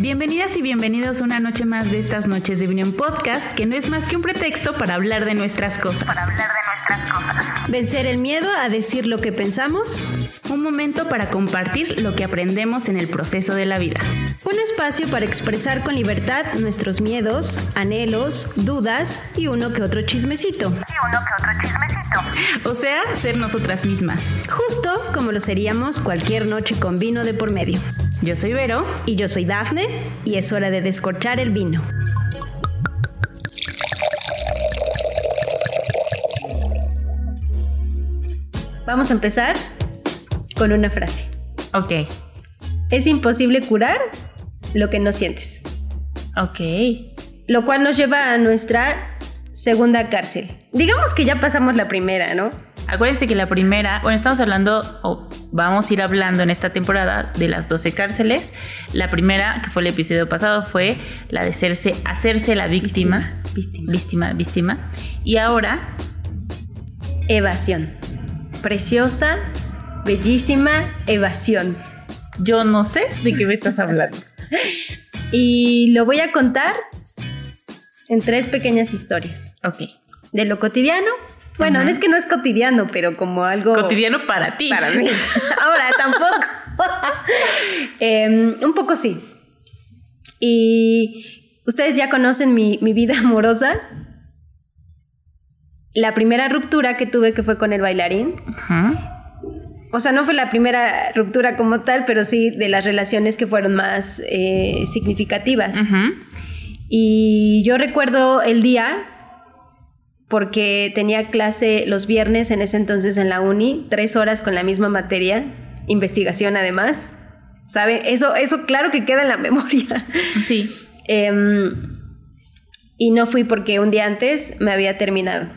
Bienvenidas y bienvenidos una noche más de estas noches de Opinión Podcast, que no es más que un pretexto para hablar de nuestras cosas. Para hablar de nuestras cosas. Vencer el miedo a decir lo que pensamos. Un momento para compartir lo que aprendemos en el proceso de la vida. Un espacio para expresar con libertad nuestros miedos, anhelos, dudas y uno que otro chismecito. Y uno que otro chismecito. O sea, ser nosotras mismas. Justo como lo seríamos cualquier noche con vino de por medio. Yo soy Vero. Y yo soy Dafne. Y es hora de descorchar el vino. Vamos a empezar con una frase. Ok. Es imposible curar lo que no sientes. Ok. Lo cual nos lleva a nuestra segunda cárcel. Digamos que ya pasamos la primera, ¿no? Acuérdense que la primera, bueno, estamos hablando, o vamos a ir hablando en esta temporada de las 12 cárceles. La primera, que fue el episodio pasado, fue la de hacerse, hacerse la víctima. Víctima. Víctima, víctima. Y ahora, Evasión. Preciosa, bellísima evasión. yo no sé de qué me estás hablando. Y lo voy a contar en tres pequeñas historias. Ok. De lo cotidiano. Bueno, Ajá. no es que no es cotidiano, pero como algo... Cotidiano para ti. Para mí. Ahora tampoco. Em, un poco sí. Y ustedes ya conocen mi, mi vida amorosa. La primera ruptura que tuve que fue con el bailarín. Ajá. O sea, no fue la primera ruptura como tal, pero sí de las relaciones que fueron más eh, significativas. Y yo recuerdo el día porque tenía clase los viernes en ese entonces en la uni, tres horas con la misma materia, investigación además. ¿Sabe? Eso, eso claro que queda en la memoria. Sí. Em, y no fui porque un día antes me había terminado.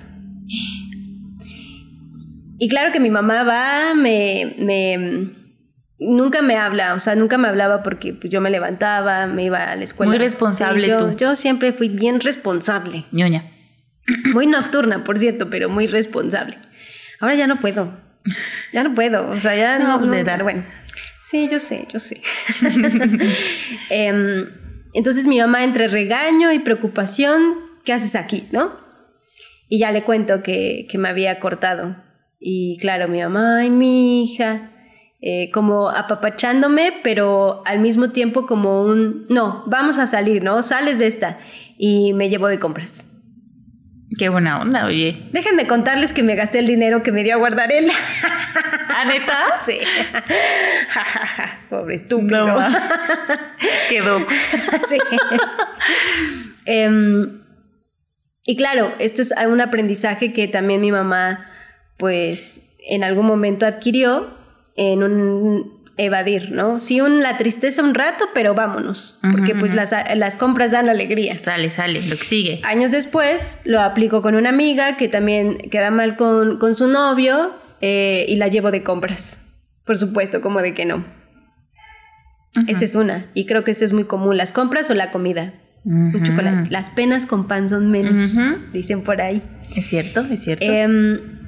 Y claro que mi mamá va, me, me- nunca me habla, o sea, nunca me hablaba porque pues, yo me levantaba, me iba a la escuela. Muy responsable yo, tú. Yo siempre fui bien responsable. ñoña. Muy nocturna, por cierto, pero muy responsable. Ahora ya no puedo. Ya no puedo, o sea, ya No, no. no, edad. pero bueno. Sí, yo sé, yo sé. Em, entonces mi mamá entre regaño y preocupación, ¿qué haces aquí, no? Y ya le cuento que, que me había cortado. Y claro, mi mamá, ay, mi hija, eh, como apapachándome, pero al mismo tiempo como un, no, vamos a salir, ¿no? Sales de esta. Y me llevó de compras. Qué buena onda, oye. Déjenme contarles que me gasté el dinero que me dio a guardar él. ¿Ah, neta? sí. Pobre estúpido. No. Quedó. Sí. Em, y claro, esto es un aprendizaje que también mi mamá, pues, en algún momento adquirió en un evadir, ¿no? Sí, un, la tristeza un rato, pero vámonos, porque pues las, las compras dan alegría. Sale, sale, lo que sigue. Años después lo aplico con una amiga que también queda mal con, con su novio eh, y la llevo de compras. Por supuesto, como de que no. Esta es una, y creo que esta es muy común, las compras o la comida. Un chocolate. Las penas con pan son menos, dicen por ahí. Es cierto, es cierto. Em,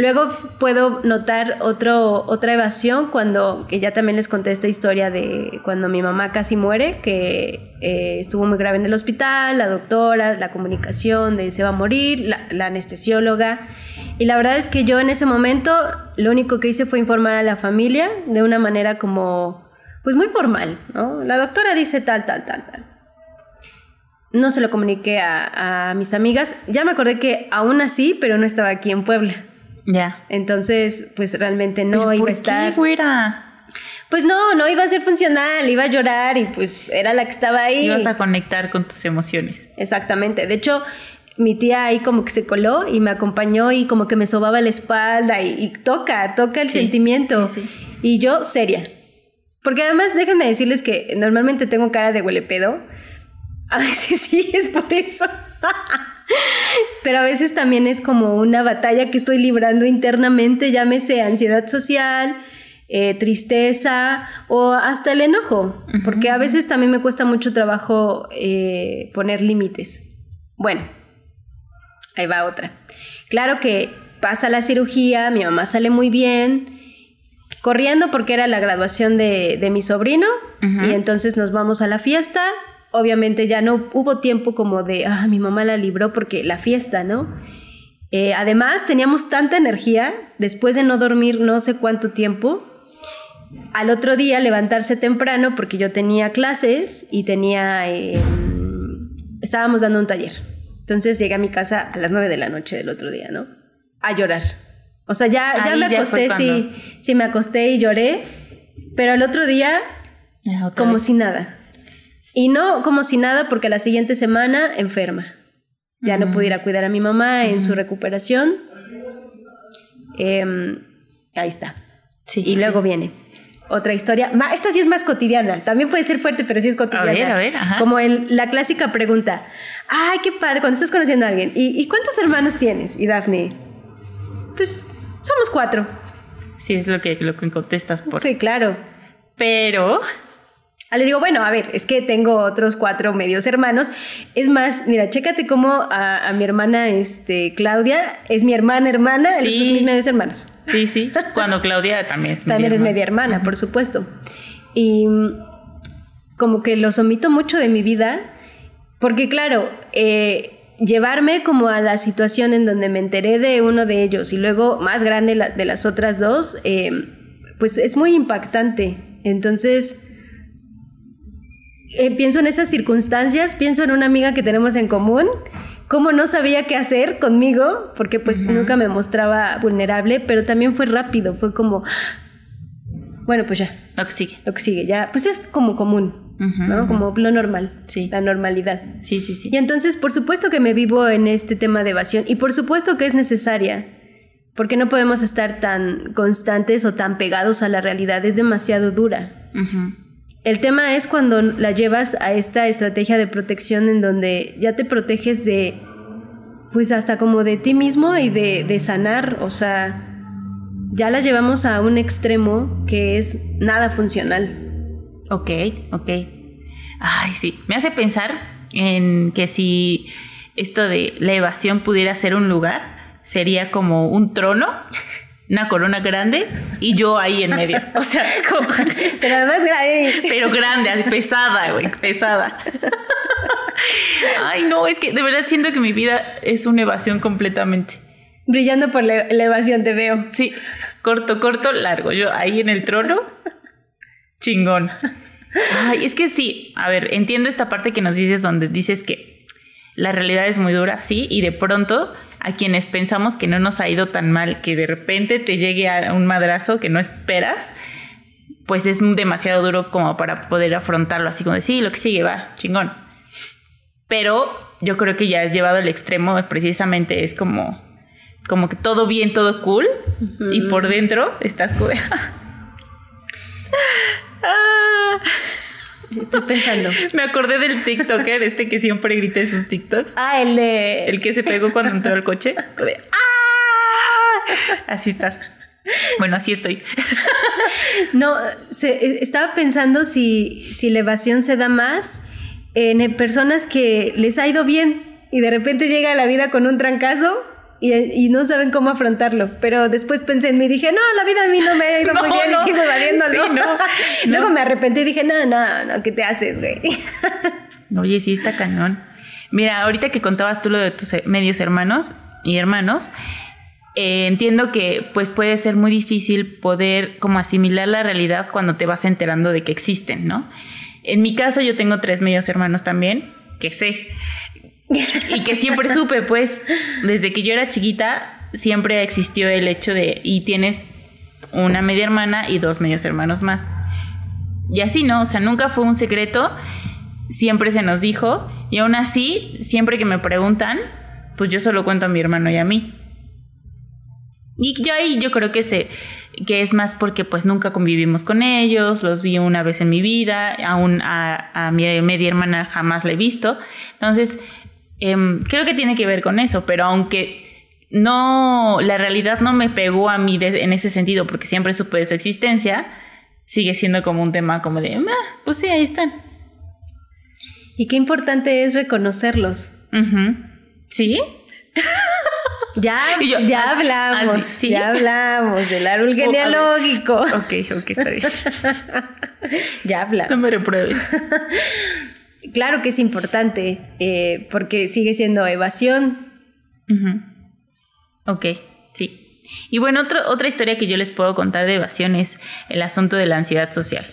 luego puedo notar otro, otra evasión cuando, que ya también les conté esta historia de cuando mi mamá casi muere, que eh, estuvo muy grave en el hospital, la doctora, la comunicación de se va a morir, la, anestesióloga. Y la verdad es que yo en ese momento lo único que hice fue informar a la familia de una manera como, pues muy formal. La doctora dice tal, tal, tal, tal. No se lo comuniqué a mis amigas. Ya me acordé que aún así, pero no estaba aquí en Puebla. Ya. Entonces, pues realmente no ¿Pero iba por a estar. qué, güera? Pues no, no iba a ser funcional, iba a llorar y pues era la que estaba ahí. Ibas a conectar con tus emociones. Exactamente. De hecho, mi tía ahí como que se coló y me acompañó y como que me sobaba la espalda y, y toca, toca el Sí, sentimiento. sí, sí. Y yo seria. Porque además déjenme decirles que normalmente tengo cara de huele pedo. A veces sí es por eso. Pero a veces también es como una batalla que estoy librando internamente, llámese ansiedad social, eh, tristeza o hasta el enojo, porque a veces también me cuesta mucho trabajo eh, poner límites. Bueno, ahí va otra. Claro que pasa la cirugía, mi mamá sale muy bien, corriendo porque era la graduación de, de mi sobrino, y entonces nos vamos a la fiesta. Obviamente ya no hubo tiempo como de, ah, mi mamá la libró porque la fiesta, ¿no? Eh, además, teníamos tanta energía, después de no dormir no sé cuánto tiempo, al otro día levantarse temprano porque yo tenía clases y tenía, eh, estábamos dando un taller. Entonces llegué a mi casa a las 9 de la noche del otro día, ¿no? A llorar. O sea, ya, ya Ahí me ya acosté, sí, sí, me acosté y lloré, pero al otro día Ya, como vez. si nada. Y no como si nada porque la siguiente semana enferma. Ya no pude ir a cuidar a mi mamá en su recuperación. Em, ahí está. Sí, y sí. luego viene otra historia. Esta sí es más cotidiana. También puede ser fuerte, pero sí es cotidiana. ver, a ver, ajá. Como el- la clásica pregunta. Ay, qué padre, cuando estás conociendo a alguien. ¿Y, y cuántos hermanos tienes? Y Daphne, pues somos cuatro. Sí, es lo que, lo que contestas por. Sí, claro. Pero. Ah, le digo, bueno, a ver, es que tengo otros cuatro medios hermanos. Es más, mira, chécate cómo a, a mi hermana este, Claudia es mi hermana hermana, Sí. esos mis medios hermanos. Sí, sí. Cuando Claudia también es También es media hermana, por supuesto. Y como que los omito mucho de mi vida, porque claro, eh, llevarme como a la situación en donde me enteré de uno de ellos y luego más grande la- de las otras dos, eh, pues es muy impactante. Entonces, eh, pienso en esas circunstancias, pienso en una amiga que tenemos en común, cómo no sabía qué hacer conmigo, porque pues nunca me mostraba vulnerable, pero también fue rápido, fue como, bueno, pues ya, Lo que sigue. lo que sigue, ya, pues es como común, Ujú, ¿no? ujú. Como lo normal, Sí. la normalidad. Sí, sí, sí. Y entonces, por supuesto que me vivo en este tema de evasión y por supuesto que es necesaria, porque no podemos estar tan constantes o tan pegados a la realidad, es demasiado dura. Ujú. El tema es cuando la llevas a esta estrategia de protección en donde ya te proteges de, pues hasta como de ti mismo y de, de sanar, o sea, ya la llevamos a un extremo que es nada funcional. Ok, ok. Ay, sí. Me hace pensar en que si esto de la evasión pudiera ser un lugar, sería como un trono, una corona grande y yo ahí en medio. O sea, es como. Pero además, gra- Pero grande, pesada, güey, pesada. Ay, no, es que de verdad siento que mi vida es una evasión completamente. brillando por la la evasión te veo. Sí, corto, corto, largo. Yo ahí en el trono, chingón. Ay, es que sí, a ver, entiendo esta parte que nos dices donde dices que la realidad es muy dura, sí, y de pronto a quienes pensamos que no nos ha ido tan mal, que de repente te llegue a un madrazo que no esperas, pues es demasiado duro como para poder afrontarlo así como de sí, lo que sigue va, chingón. Pero yo creo que ya has llevado el extremo, precisamente es como, como que todo bien, todo cool, y por dentro estás Ah. Estoy pensando. Me acordé del TikToker, este que siempre grita en sus TikToks. Ah, el de... El que se pegó cuando entró al coche. de, ¡Ah! Así estás. Bueno, así estoy. No, se- eh, estaba pensando si, si la evasión se da más en personas que les ha ido bien y de repente llega la vida con un trancazo y, y no saben cómo afrontarlo. Pero después pensé en mí y dije, no, la vida a mí no me ha ido No, muy bien no. y sigo. Sí, no, Luego me arrepentí y dije, no, no, no, ¿qué te haces, güey? Oye, sí, está cañón. Mira, ahorita que contabas tú lo de tus medios hermanos y hermanos, eh, entiendo que pues puede ser muy difícil poder como asimilar la realidad cuando te vas enterando de que existen, ¿no? En mi caso yo tengo tres medios hermanos también, que sé. Y que siempre supe, pues, desde que yo era chiquita, siempre existió el hecho de, y tienes una media hermana y dos medios hermanos más. Y así, ¿no? O sea, nunca fue un secreto, siempre se nos dijo, y aún así, siempre que me preguntan, pues yo solo cuento a mi hermano y a mí. Y yo ahí yo creo que se que es más porque pues nunca convivimos con ellos, los vi una vez en mi vida, aún a, mi media hermana jamás la he visto. Entonces, em, creo que tiene que ver con eso, pero aunque no, la realidad no me pegó a mí de- en ese sentido, porque siempre supe de su existencia, sigue siendo como un tema como de, "Ah, pues sí, ahí están. Y qué importante es reconocerlos. ¿Sí? Ya, yo, ya hablamos, sí, ya hablamos del árbol Oh, genealógico. Ok, ok, está bien. Ya hablamos. No me repruebes. Claro que es importante, eh, porque sigue siendo evasión. Ujú. Ok, sí. Y bueno, otro- otra historia que yo les puedo contar de evasión es el asunto de la ansiedad social.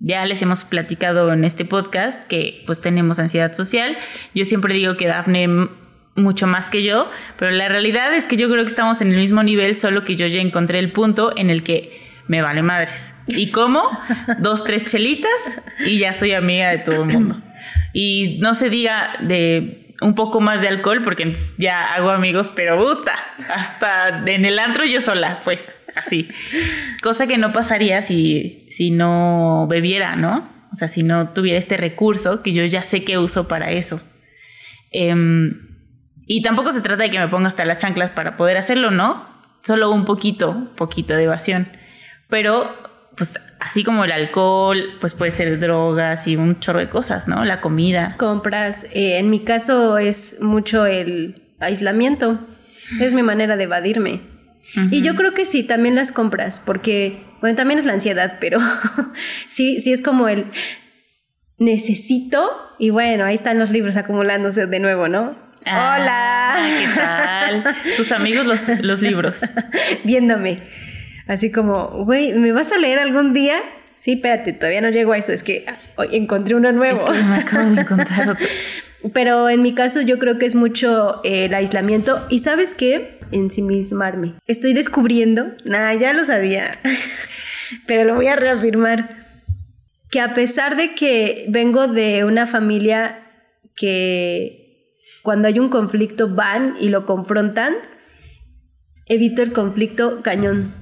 Ya les hemos platicado en este podcast que pues tenemos ansiedad social. Yo siempre digo que Dafne mucho más que yo, pero la realidad es que yo creo que estamos en el mismo nivel, solo que yo ya encontré el punto en el que me vale madres. ¿Y cómo? Dos, tres chelitas y ya soy amiga de todo el mundo. Y no se diga de un poco más de alcohol, porque ya hago amigos, pero puta, hasta en el antro yo sola, pues así. Cosa que no pasaría si, si no bebiera, ¿no? O sea, si no tuviera este recurso que yo ya sé que uso para eso. Em, y tampoco se trata de que me ponga hasta las chanclas para poder hacerlo, ¿no? Solo un poquito, poquito de evasión. Pero, pues, así como el alcohol, pues puede ser drogas y un chorro de cosas, ¿no? La comida. Compras, eh, en mi caso es mucho el aislamiento. Es mi manera de evadirme. Y yo creo que sí, también las compras, porque, bueno, también es la ansiedad, pero sí, sí es como el necesito, y bueno, ahí están los libros acumulándose de nuevo, ¿no? Ah, Hola. ¿Qué tal? Tus amigos los, los libros. Viéndome. Así como, güey, ¿me vas a leer algún día? Sí, espérate, todavía no llego a eso, es que ah, hoy encontré uno nuevo. Es que me acabo de encontrar otro. Pero en mi caso yo creo que es mucho eh, el aislamiento. ¿Y sabes qué? Ensimismarme. Estoy descubriendo, nada, ya lo sabía, pero lo voy a reafirmar, que a pesar de que vengo de una familia que cuando hay un conflicto van y lo confrontan, evito el conflicto cañón.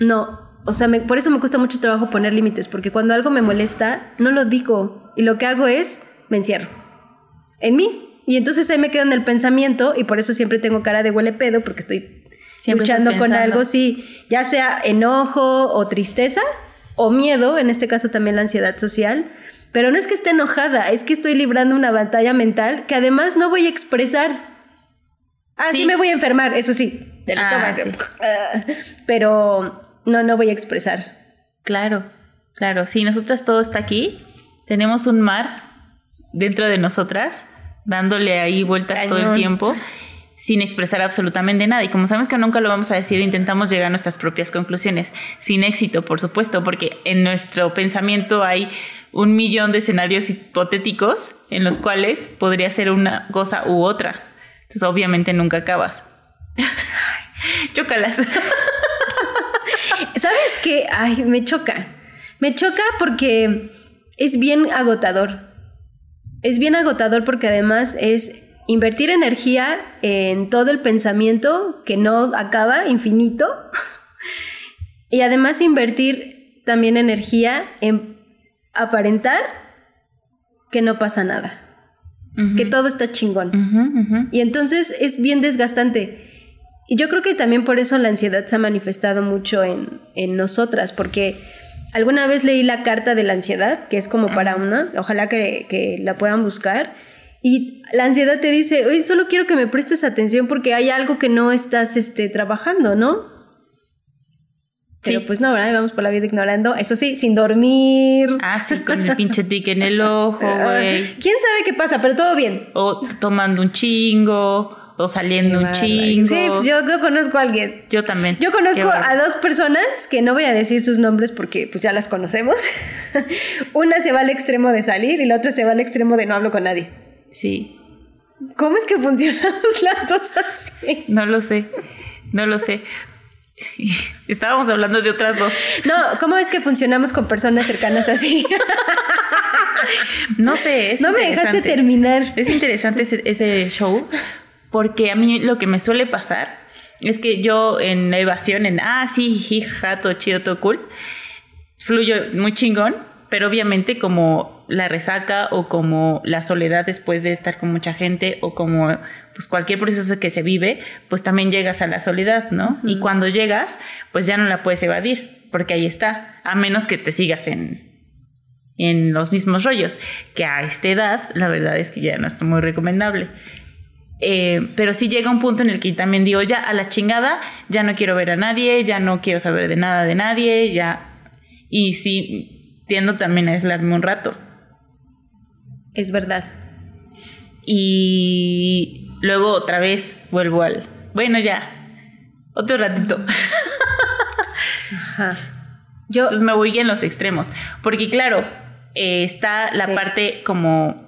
No, o sea, me- por eso me cuesta mucho trabajo poner límites, porque cuando algo me molesta, no lo digo. Y lo que hago es, me encierro. En mí. Y entonces ahí me quedo en el pensamiento y por eso siempre tengo cara de huele pedo, porque estoy Siempre luchando con algo, sí, ya sea enojo o tristeza o miedo, en este caso también la ansiedad social. Pero no es que esté enojada, es que estoy librando una batalla mental que además no voy a expresar. Ah, sí, Sí. me voy a enfermar, eso sí, del Ah. Pero no, no voy a expresar. Claro, claro. Sí, nosotras todo está aquí. Tenemos un mar dentro de nosotras, dándole ahí vueltas todo el tiempo, sin expresar absolutamente nada. Y como sabemos que nunca lo vamos a decir, intentamos llegar a nuestras propias conclusiones, sin éxito, por supuesto, porque en nuestro pensamiento hay un millón de escenarios hipotéticos en los cuales podría ser una cosa u otra. Entonces, obviamente, nunca acabas. Chócalas. ¿Sabes qué? Ay, me choca. Me choca porque es bien agotador. Es bien agotador porque además es invertir energía en todo el pensamiento que no acaba, infinito. Y además invertir también energía en aparentar que no pasa nada. Que todo está chingón. Y entonces es bien desgastante. Y yo creo que también por eso la ansiedad se ha manifestado mucho en, en nosotras, porque alguna vez leí la carta de la ansiedad, que es como para una, ojalá que, que la puedan buscar, y la ansiedad te dice, oye, solo quiero que me prestes atención porque hay algo que no estás este, trabajando, ¿no? Pero Sí. pues no, ¿verdad? Vamos por la vida ignorando. Eso sí, sin dormir. Ah, sí, con el pinche tic en el ojo, güey. ¿Quién sabe qué pasa? Pero todo bien. O tomando un chingo, o saliendo un chingo. Sí, pues yo, yo conozco a alguien. Yo también. Yo conozco a dos personas que no voy a decir sus nombres porque pues ya las conocemos. Una se va al extremo de salir y la otra se va al extremo de no hablo con nadie. Sí, ¿Cómo es que funcionamos las dos así? no lo sé. No lo sé. Estábamos hablando de otras dos. No, ¿cómo es que funcionamos con personas cercanas así? No sé, es no me dejaste terminar. Es interesante ese, ese show porque a mí lo que me suele pasar es que yo en la evasión, en ah, sí, jiji, jaja, todo chido, todo cool, fluyo muy chingón, pero obviamente como la resaca o como la soledad después de estar con mucha gente o como pues cualquier proceso que se vive, pues también llegas a la soledad, ¿no? Y cuando llegas, pues ya no la puedes evadir, porque ahí está, a menos que te sigas en, en los mismos rollos, que a esta edad la verdad es que ya no es muy recomendable. Eh, pero sí llega un punto en el que también digo, ya a la chingada, ya no quiero ver a nadie, ya no quiero saber de nada de nadie, ya... Y sí, tiendo también a aislarme un rato. Es verdad. Y luego otra vez vuelvo al... Bueno, ya, otro ratito. Ajá. Yo, Entonces me voy en los extremos. Porque claro, eh, está la Sí. parte como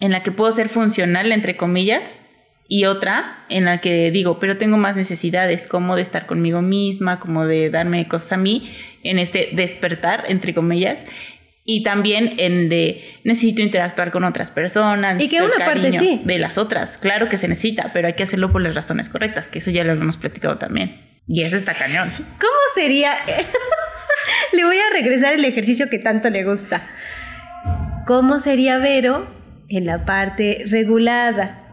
en la que puedo ser funcional, entre comillas, y otra en la que digo, pero tengo más necesidades, como de estar conmigo misma, como de darme cosas a mí, en este despertar, entre comillas. Y también en de necesito interactuar con otras personas. Y que una parte sí. De las otras, claro que se necesita, pero hay que hacerlo por las razones correctas, que eso ya lo habíamos platicado también. Y eso está cañón. ¿cómo sería? le voy a regresar el ejercicio que tanto le gusta. ¿Cómo sería Vero en la parte regulada?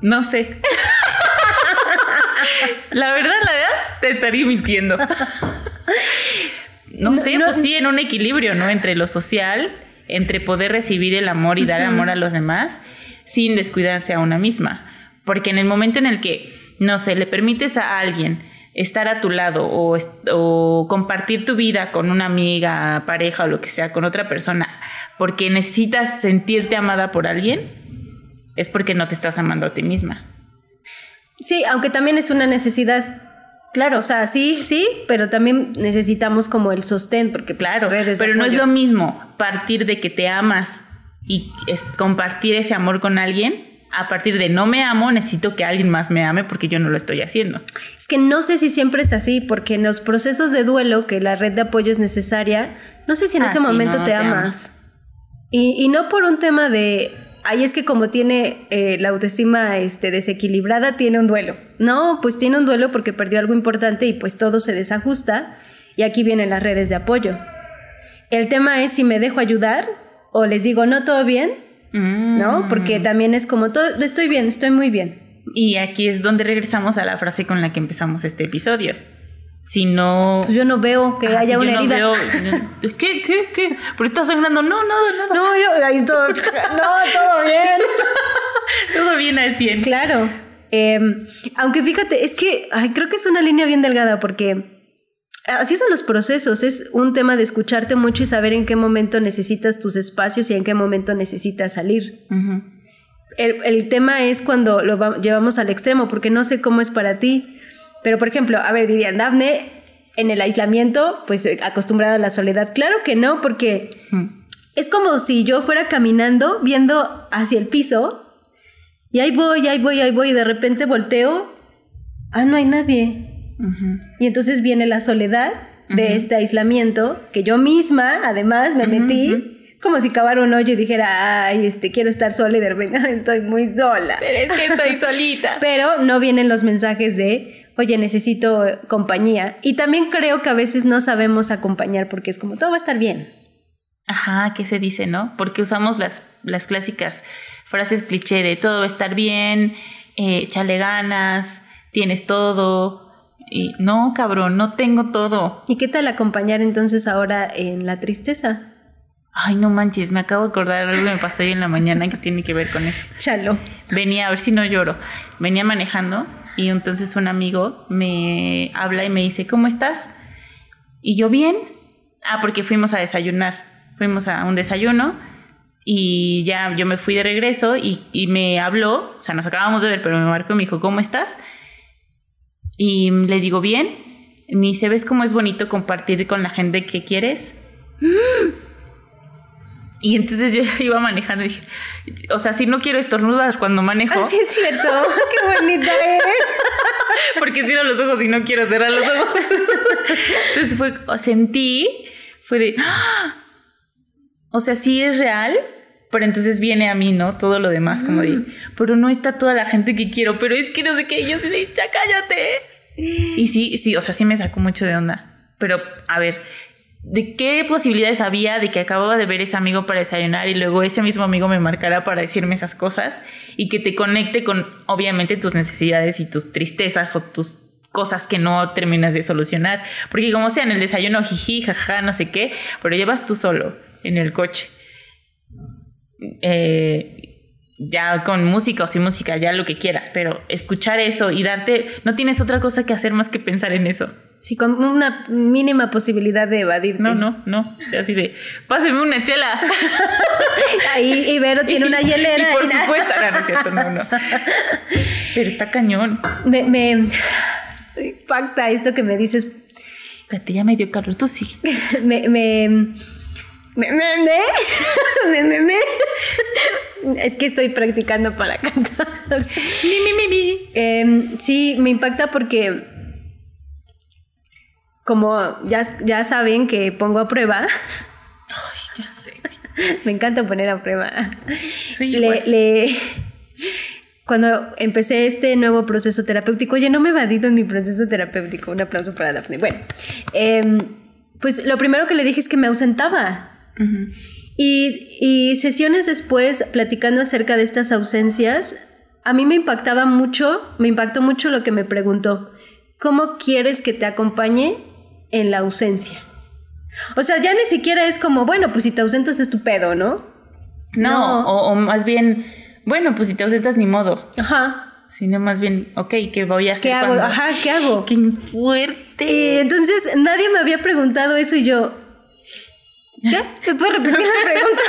No sé. la verdad, la verdad, te estaría mintiendo. No, No, sé, no- pues sí, en un equilibrio, ¿no? Entre lo social, entre poder recibir el amor y dar amor a los demás, sin descuidarse a una misma. Porque en el momento en el que, no sé, le permites a alguien estar a tu lado o, o compartir tu vida con una amiga, pareja o lo que sea, con otra persona, porque necesitas sentirte amada por alguien, es porque no te estás amando a ti misma. Sí, aunque también es una necesidad. Claro, o sea, sí, sí, pero también necesitamos como el sostén, porque Claro, redes pero no es lo mismo partir de que te amas y es- compartir ese amor con alguien a partir de no me amo, necesito que alguien más me ame porque yo no lo estoy haciendo. Es que no sé si siempre es así, porque en los procesos de duelo, que la red de apoyo es necesaria, no sé si en Ah, ese sí, momento no, te, te amas. Y, y no por un tema de, ahí es que como tiene eh, la autoestima este, desequilibrada, tiene un duelo. No, pues tiene un duelo porque perdió algo importante y pues todo se desajusta. Y aquí vienen las redes de apoyo. El tema es si me dejo ayudar o les digo, no, todo bien, Mm. ¿no? Porque también es como, todo, estoy bien, estoy muy bien. Y aquí es donde regresamos a la frase con la que empezamos este episodio. Si no... Pues yo no veo que Ah, haya si yo una no herida. veo- ¿Qué? ¿Qué? ¿Qué? ¿Por qué estás sangrando? No, nada, nada. No, yo ahí todo, no, todo bien. Todo bien al 100. Claro. Eh, aunque fíjate, es que ay, creo que es una línea bien delgada porque así son los procesos. Es un tema de escucharte mucho y saber en qué momento necesitas tus espacios y en qué momento necesitas salir. El, el tema es cuando lo va- llevamos al extremo, porque no sé cómo es para ti. Pero, por ejemplo, a ver, dirían, Dafne, en el aislamiento, pues eh, acostumbrada a la soledad. Claro que no, porque Ujú. es como si yo fuera caminando, viendo hacia el piso, y ahí voy, ahí voy, ahí voy, y de repente volteo, ah, no hay nadie. Ujú. Y entonces viene la soledad de este aislamiento, que yo misma, además, me metí, como si cavara un hoyo y dijera, ay, este, quiero estar sola y de repente "Ay, estoy muy sola. Pero es que estoy solita. Pero no vienen los mensajes de, oye, necesito eh, compañía. Y también creo que a veces no sabemos acompañar porque es como, todo va a estar bien. Ajá, ¿qué se dice, no? Porque usamos las, las clásicas frases cliché de todo va a estar bien, eh, échale ganas, tienes todo. Y no, cabrón, no tengo todo. ¿Y qué tal acompañar entonces ahora en la tristeza? Ay, no manches, me acabo de acordar algo que me pasó hoy en la mañana que tiene que ver con eso. Chalo. Venía, a ver si no lloro, venía manejando y entonces un amigo me habla y me dice, ¿cómo estás? Y yo bien. Ah, porque fuimos a desayunar, fuimos a un desayuno y ya yo me fui de regreso y, me habló, o sea, nos acabamos de ver, pero me marcó y me dijo, ¿cómo estás? Y le digo, bien. Ni se ves cómo es bonito compartir con la gente que quieres. Y entonces yo iba manejando y dije, o sea, si no quiero estornudar cuando manejo. Ah, sí es cierto, qué bonita eres. Porque cierro los ojos y no quiero cerrar los ojos. Entonces fue, sentí, fue de, ¡ah! o sea, sí es real, pero entonces viene a mí, ¿no? Todo lo demás, como de, pero no está toda la gente que quiero, pero es que no sé qué, y yo sí de, ya cállate. Y sí, sí, o sea, sí me sacó mucho de onda. Pero, a ver, ¿de qué posibilidades había de que acababa de ver ese amigo para desayunar y luego ese mismo amigo me marcara para decirme esas cosas y que te conecte con, obviamente, tus necesidades y tus tristezas o tus cosas que no terminas de solucionar? Porque como sea, en el desayuno, jiji, jaja, no sé qué, pero llevas tú solo en el coche. Eh, ya con música o sin música, ya lo que quieras, pero escuchar eso y darte, no tienes otra cosa que hacer más que pensar en eso. Sí, con una mínima posibilidad de evadirte. No, no, no. O sea, así de, páseme una chela. Ahí Ibero tiene una hielera. Y por y supuesto, no, no es cierto, no, no. Pero está cañón. Me, me impacta esto que me dices. Espérate, ya me dio calor, tú sí. Me, me, me, me, me, me. Es que estoy practicando para cantar. Mi, mi, mi, mi. Em, sí, me impacta porque como ya, ya saben que pongo a prueba, Ay, ya sé. me encanta poner a prueba. Soy Le, cuando empecé este nuevo proceso terapéutico, oye, no me he evadido en mi proceso terapéutico, un aplauso para Daphne. Bueno, em, pues lo primero que le dije es que me ausentaba. Y, y sesiones después, platicando acerca de estas ausencias, a mí me impactaba mucho, me impactó mucho lo que me preguntó. ¿Cómo quieres que te acompañe en la ausencia? O sea, ya ni siquiera es como, bueno, pues si te ausentas es tu pedo, ¿no? No, No. O, o más bien, bueno, pues si te ausentas ni modo. Ajá. Sino más bien, ok, ¿qué voy a hacer? ¿Qué hago? cuando- Ajá, ¿qué hago? ¡Qué fuerte! Entonces nadie me había preguntado eso y yo. ¿Qué? ¿Me puedes repetir la pregunta?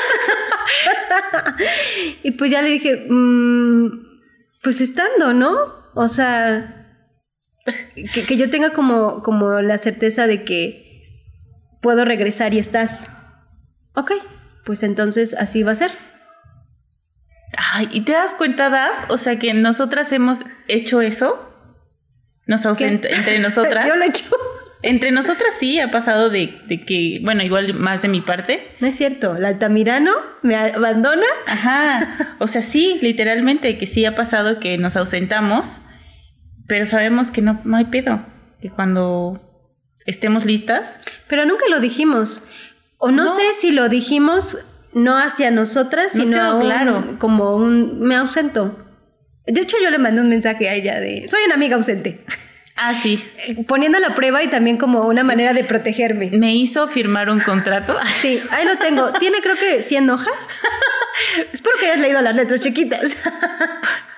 y pues ya le dije, "Mm, pues estando, ¿no? O sea, que, que yo tenga como, como la certeza de que puedo regresar y estás. Ok, pues entonces así va a ser. Ay, ¿y te das cuenta, Daf? O sea, que nosotras hemos hecho eso. Nos ausenta entre nosotras. yo lo he hecho. Entre nosotras sí ha pasado de, de que, bueno, igual más de mi parte. No es cierto, el altamirano me abandona. Ajá. O sea, sí, literalmente, que sí ha pasado que nos ausentamos, pero sabemos que no, no hay pedo. Que cuando estemos listas, Pero nunca lo dijimos. O no, No. sé si lo dijimos no hacia nosotras, Nos sino a un- claro. como un me ausento. De hecho, yo le mandé un mensaje a ella de soy una amiga ausente, ah, sí, poniendo la prueba y también como una manera de protegerme. me hizo firmar un contrato. Sí, ahí lo tengo. Tiene creo que 100 hojas. Espero que hayas leído las letras chiquitas.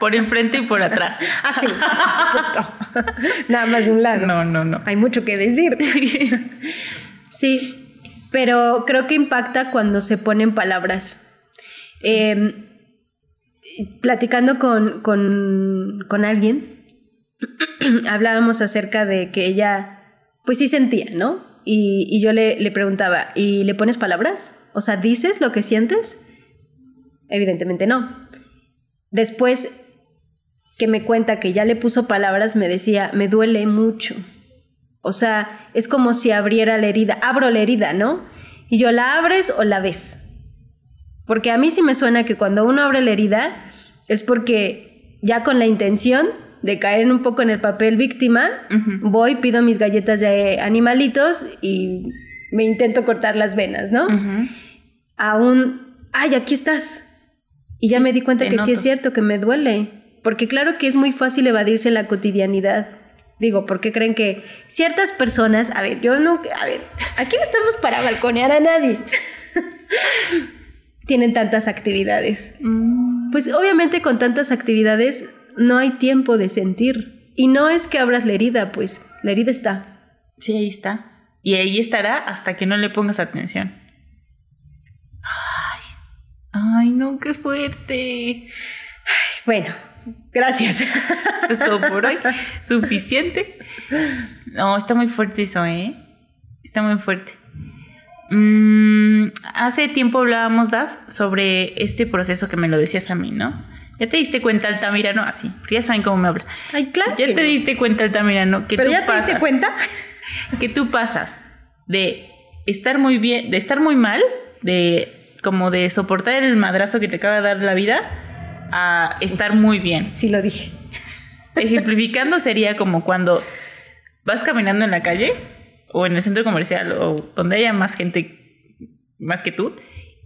Por enfrente y por atrás. Ah, sí, por supuesto. Nada más de un lado. No, no, no. Hay mucho que decir. Sí, pero creo que impacta cuando se ponen palabras. Eh, platicando con, con, con alguien, hablábamos acerca de que ella, pues sí sentía, ¿no? Y, y yo le, le preguntaba, ¿y le pones palabras? O sea, ¿dices lo que sientes? Evidentemente no. Después que me cuenta que ya le puso palabras, me decía, me duele mucho. O sea, es como si abriera la herida, abro la herida, ¿no? Y yo la abres o la ves. Porque a mí sí me suena que cuando uno abre la herida es porque ya con la intención de caer en un poco en el papel víctima, voy, pido mis galletas de animalitos y me intento cortar las venas, ¿no? Ujú. A un, ay, aquí estás. Y ya me di cuenta que sí es noto. cierto, que me duele. Porque claro que es muy fácil evadirse en la cotidianidad. Digo, ¿por qué creen que ciertas personas, a ver, yo no, a ver, aquí no estamos para balconear a nadie, tienen tantas actividades? Pues obviamente con tantas actividades no hay tiempo de sentir. Y no es que abras la herida, pues la herida está. Sí, ahí está. Y ahí estará hasta que no le pongas atención. Ay, ay, no, qué fuerte. Bueno, gracias. Esto es todo por hoy. Suficiente. No, está muy fuerte eso, ¿eh? Está muy fuerte. Mm, hace tiempo hablábamos, Daf, sobre este proceso que me lo decías a mí, ¿no? ¿Ya te diste cuenta, Altamirano? Así, porque ya saben cómo me habla. Ay, claro. ¿Ya que te no. diste cuenta, Altamirano? Que Pero tú ya te diste cuenta. que tú pasas de estar muy bien, de estar muy mal, de como de soportar el madrazo que te acaba de dar la vida, a estar muy bien. Sí lo dije. Ejemplificando sería como cuando vas caminando en la calle o en el centro comercial o donde haya más gente más que tú,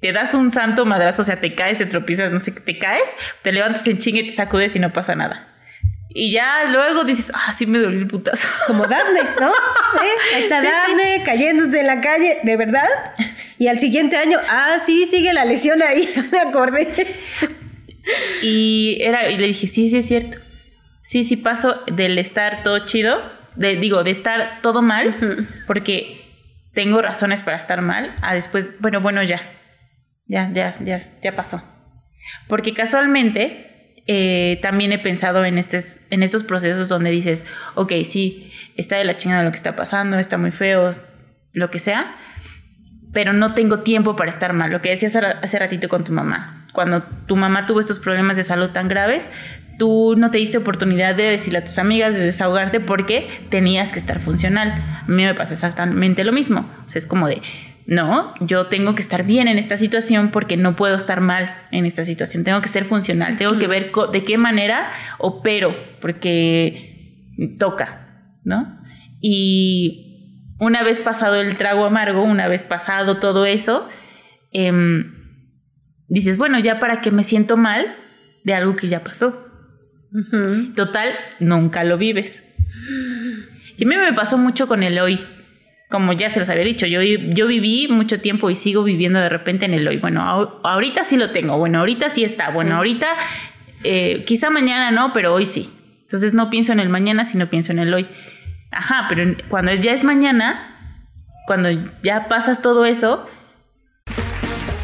te das un santo madrazo, o sea, te caes, te tropiezas, no sé, te caes, te levantas en chingue, te sacudes y no pasa nada. Y ya luego dices, ah, sí me dolió el putazo. Como Dafne, ¿no? ¿Eh? Ahí está Sí, sí. Dafne cayéndose en la calle, ¿de verdad? Y al siguiente año, ah, sí, sigue la lesión ahí, me acordé. Y, era, y le dije, sí, sí es cierto. Sí, sí paso del estar todo chido, de, digo, de estar todo mal, porque tengo razones para estar mal, a después, bueno, bueno, ya, ya, ya, ya, ya pasó. Porque casualmente eh, también he pensado en, estes, en estos procesos donde dices, ok, sí, está de la chingada lo que está pasando, está muy feo, lo que sea, pero no tengo tiempo para estar mal. Lo que decías hace ratito con tu mamá. Cuando tu mamá tuvo estos problemas de salud tan graves, tú no te diste oportunidad de decirle a tus amigas, de desahogarte porque tenías que estar funcional. A mí me pasó exactamente lo mismo. O sea, es como de, no, yo tengo que estar bien en esta situación porque no puedo estar mal en esta situación. Tengo que ser funcional, tengo que ver de qué manera opero, porque toca, ¿no? Y una vez pasado el trago amargo, una vez pasado todo eso, em, dices, bueno, ya para que me siento mal de algo que ya pasó. Total, nunca lo vives. Y a mí me pasó mucho con el hoy. Como ya se los había dicho, yo, yo viví mucho tiempo y sigo viviendo de repente en el hoy. Bueno, ahor- ahorita sí lo tengo, bueno, ahorita sí está, bueno, Sí. ahorita eh, quizá mañana no, pero hoy sí. Entonces no pienso en el mañana, sino pienso en el hoy. Ajá, pero cuando ya es mañana, cuando ya pasas todo eso,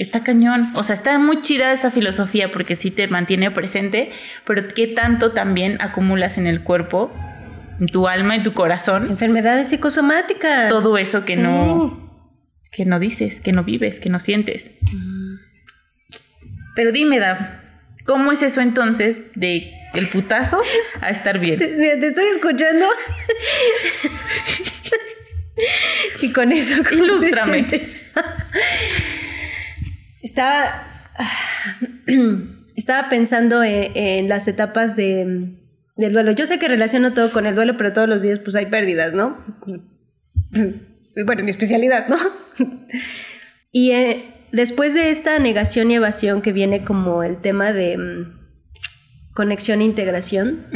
Está cañón. O sea, está muy chida esa filosofía porque sí te mantiene presente, pero qué tanto también acumulas en el cuerpo, en tu alma, en tu corazón, Enfermedades psicosomáticas. todo eso que Sí. no que no dices, que no vives, que no sientes. Pero dime, Daf, ¿cómo es eso entonces de el putazo a estar bien? Te, te estoy escuchando. y con eso. ¿cómo te Ilústrame. Estaba. Estaba pensando en, en las etapas de, del duelo. Yo sé que relaciono todo con el duelo, pero todos los días pues hay pérdidas, ¿no? Bueno, mi especialidad, ¿no? Y eh, después de esta negación y evasión que viene como el tema de mm, conexión e integración,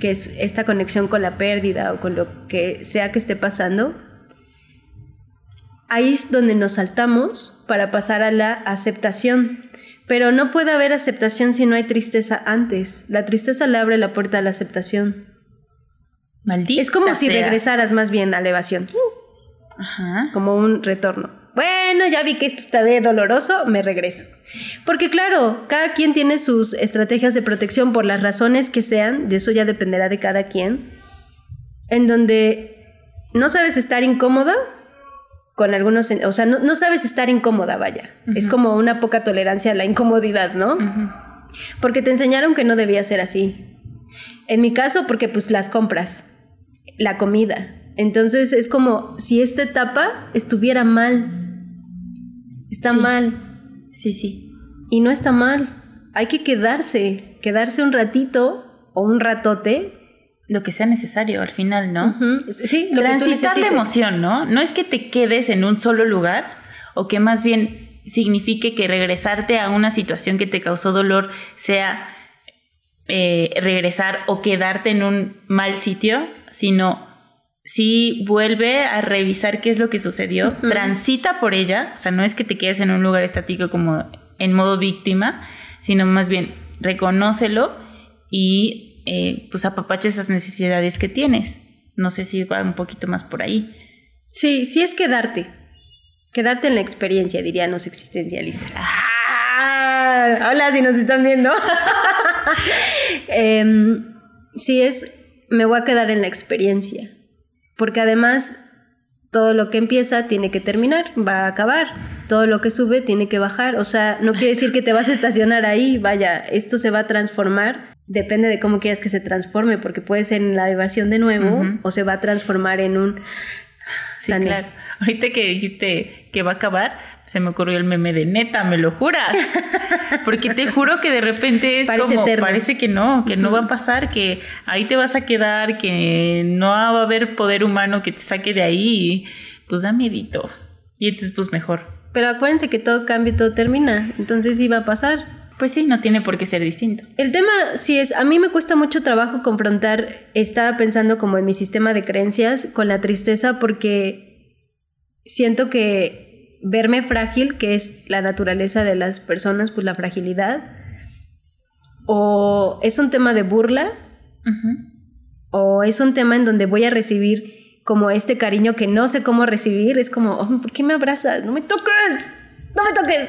que es esta conexión con la pérdida o con lo que sea que esté pasando, ahí es donde nos saltamos para pasar a la aceptación. Pero no puede haber aceptación si no hay tristeza antes. La tristeza le abre la puerta a la aceptación. Maldita. Es como si regresaras más bien a la evasión. Ajá. como un retorno. Bueno, ya vi que esto está doloroso, me regreso. Porque claro, cada quien tiene sus estrategias de protección por las razones que sean, de eso ya dependerá de cada quien, en donde no sabes estar incómoda con algunos, o sea, no, no sabes estar incómoda, vaya. Es como una poca tolerancia a la incomodidad, ¿no? Porque te enseñaron que no debía ser así. En mi caso, porque pues las compras, la comida. Entonces es como si esta etapa estuviera mal. Está Sí. mal. Sí, sí. Y no está mal. Hay que quedarse, quedarse un ratito o un ratote. Lo que sea necesario al final, ¿no? Sí, lo que tú Transitar la emoción, ¿no? No es que te quedes en un solo lugar o que más bien signifique que regresarte a una situación que te causó dolor sea eh, regresar o quedarte en un mal sitio, sino sí vuelve a revisar qué es lo que sucedió, transita por ella, o sea, no es que te quedes en un lugar estático como en modo víctima, sino más bien reconócelo y eh, pues apapacha esas necesidades que tienes. No sé si va un poquito más por ahí. Sí, sí es quedarte. Quedarte en la experiencia, dirían los existencialistas. Ah, hola, si nos están viendo. Em, sí es, me voy a quedar en la experiencia. Porque además, todo lo que empieza tiene que terminar, va a acabar. Todo lo que sube tiene que bajar. O sea, no quiere decir que te vas a estacionar ahí. Vaya, esto se va a transformar. Depende de cómo quieras que se transforme, porque puede ser en la evasión de nuevo o se va a transformar en un... Sí, claro. Ahorita que dijiste que va a acabar, se me ocurrió el meme de neta, ¿me lo juras? Porque te juro que de repente es Parece como, eterno. parece que no, que no va a pasar, que ahí te vas a quedar, que no va a haber poder humano que te saque de ahí, pues da miedito. Y entonces, pues mejor. Pero acuérdense que todo cambia y todo termina. Entonces sí va a pasar. Pues sí, no tiene por qué ser distinto. El tema sí es, a mí me cuesta mucho trabajo confrontar, estaba pensando como en mi sistema de creencias con la tristeza porque siento que verme frágil, que es la naturaleza de las personas, pues la fragilidad, o es un tema de burla, o es un tema en donde voy a recibir como este cariño que no sé cómo recibir, es como, "Oh, ¿por qué me abrazas? No me toques, no me toques.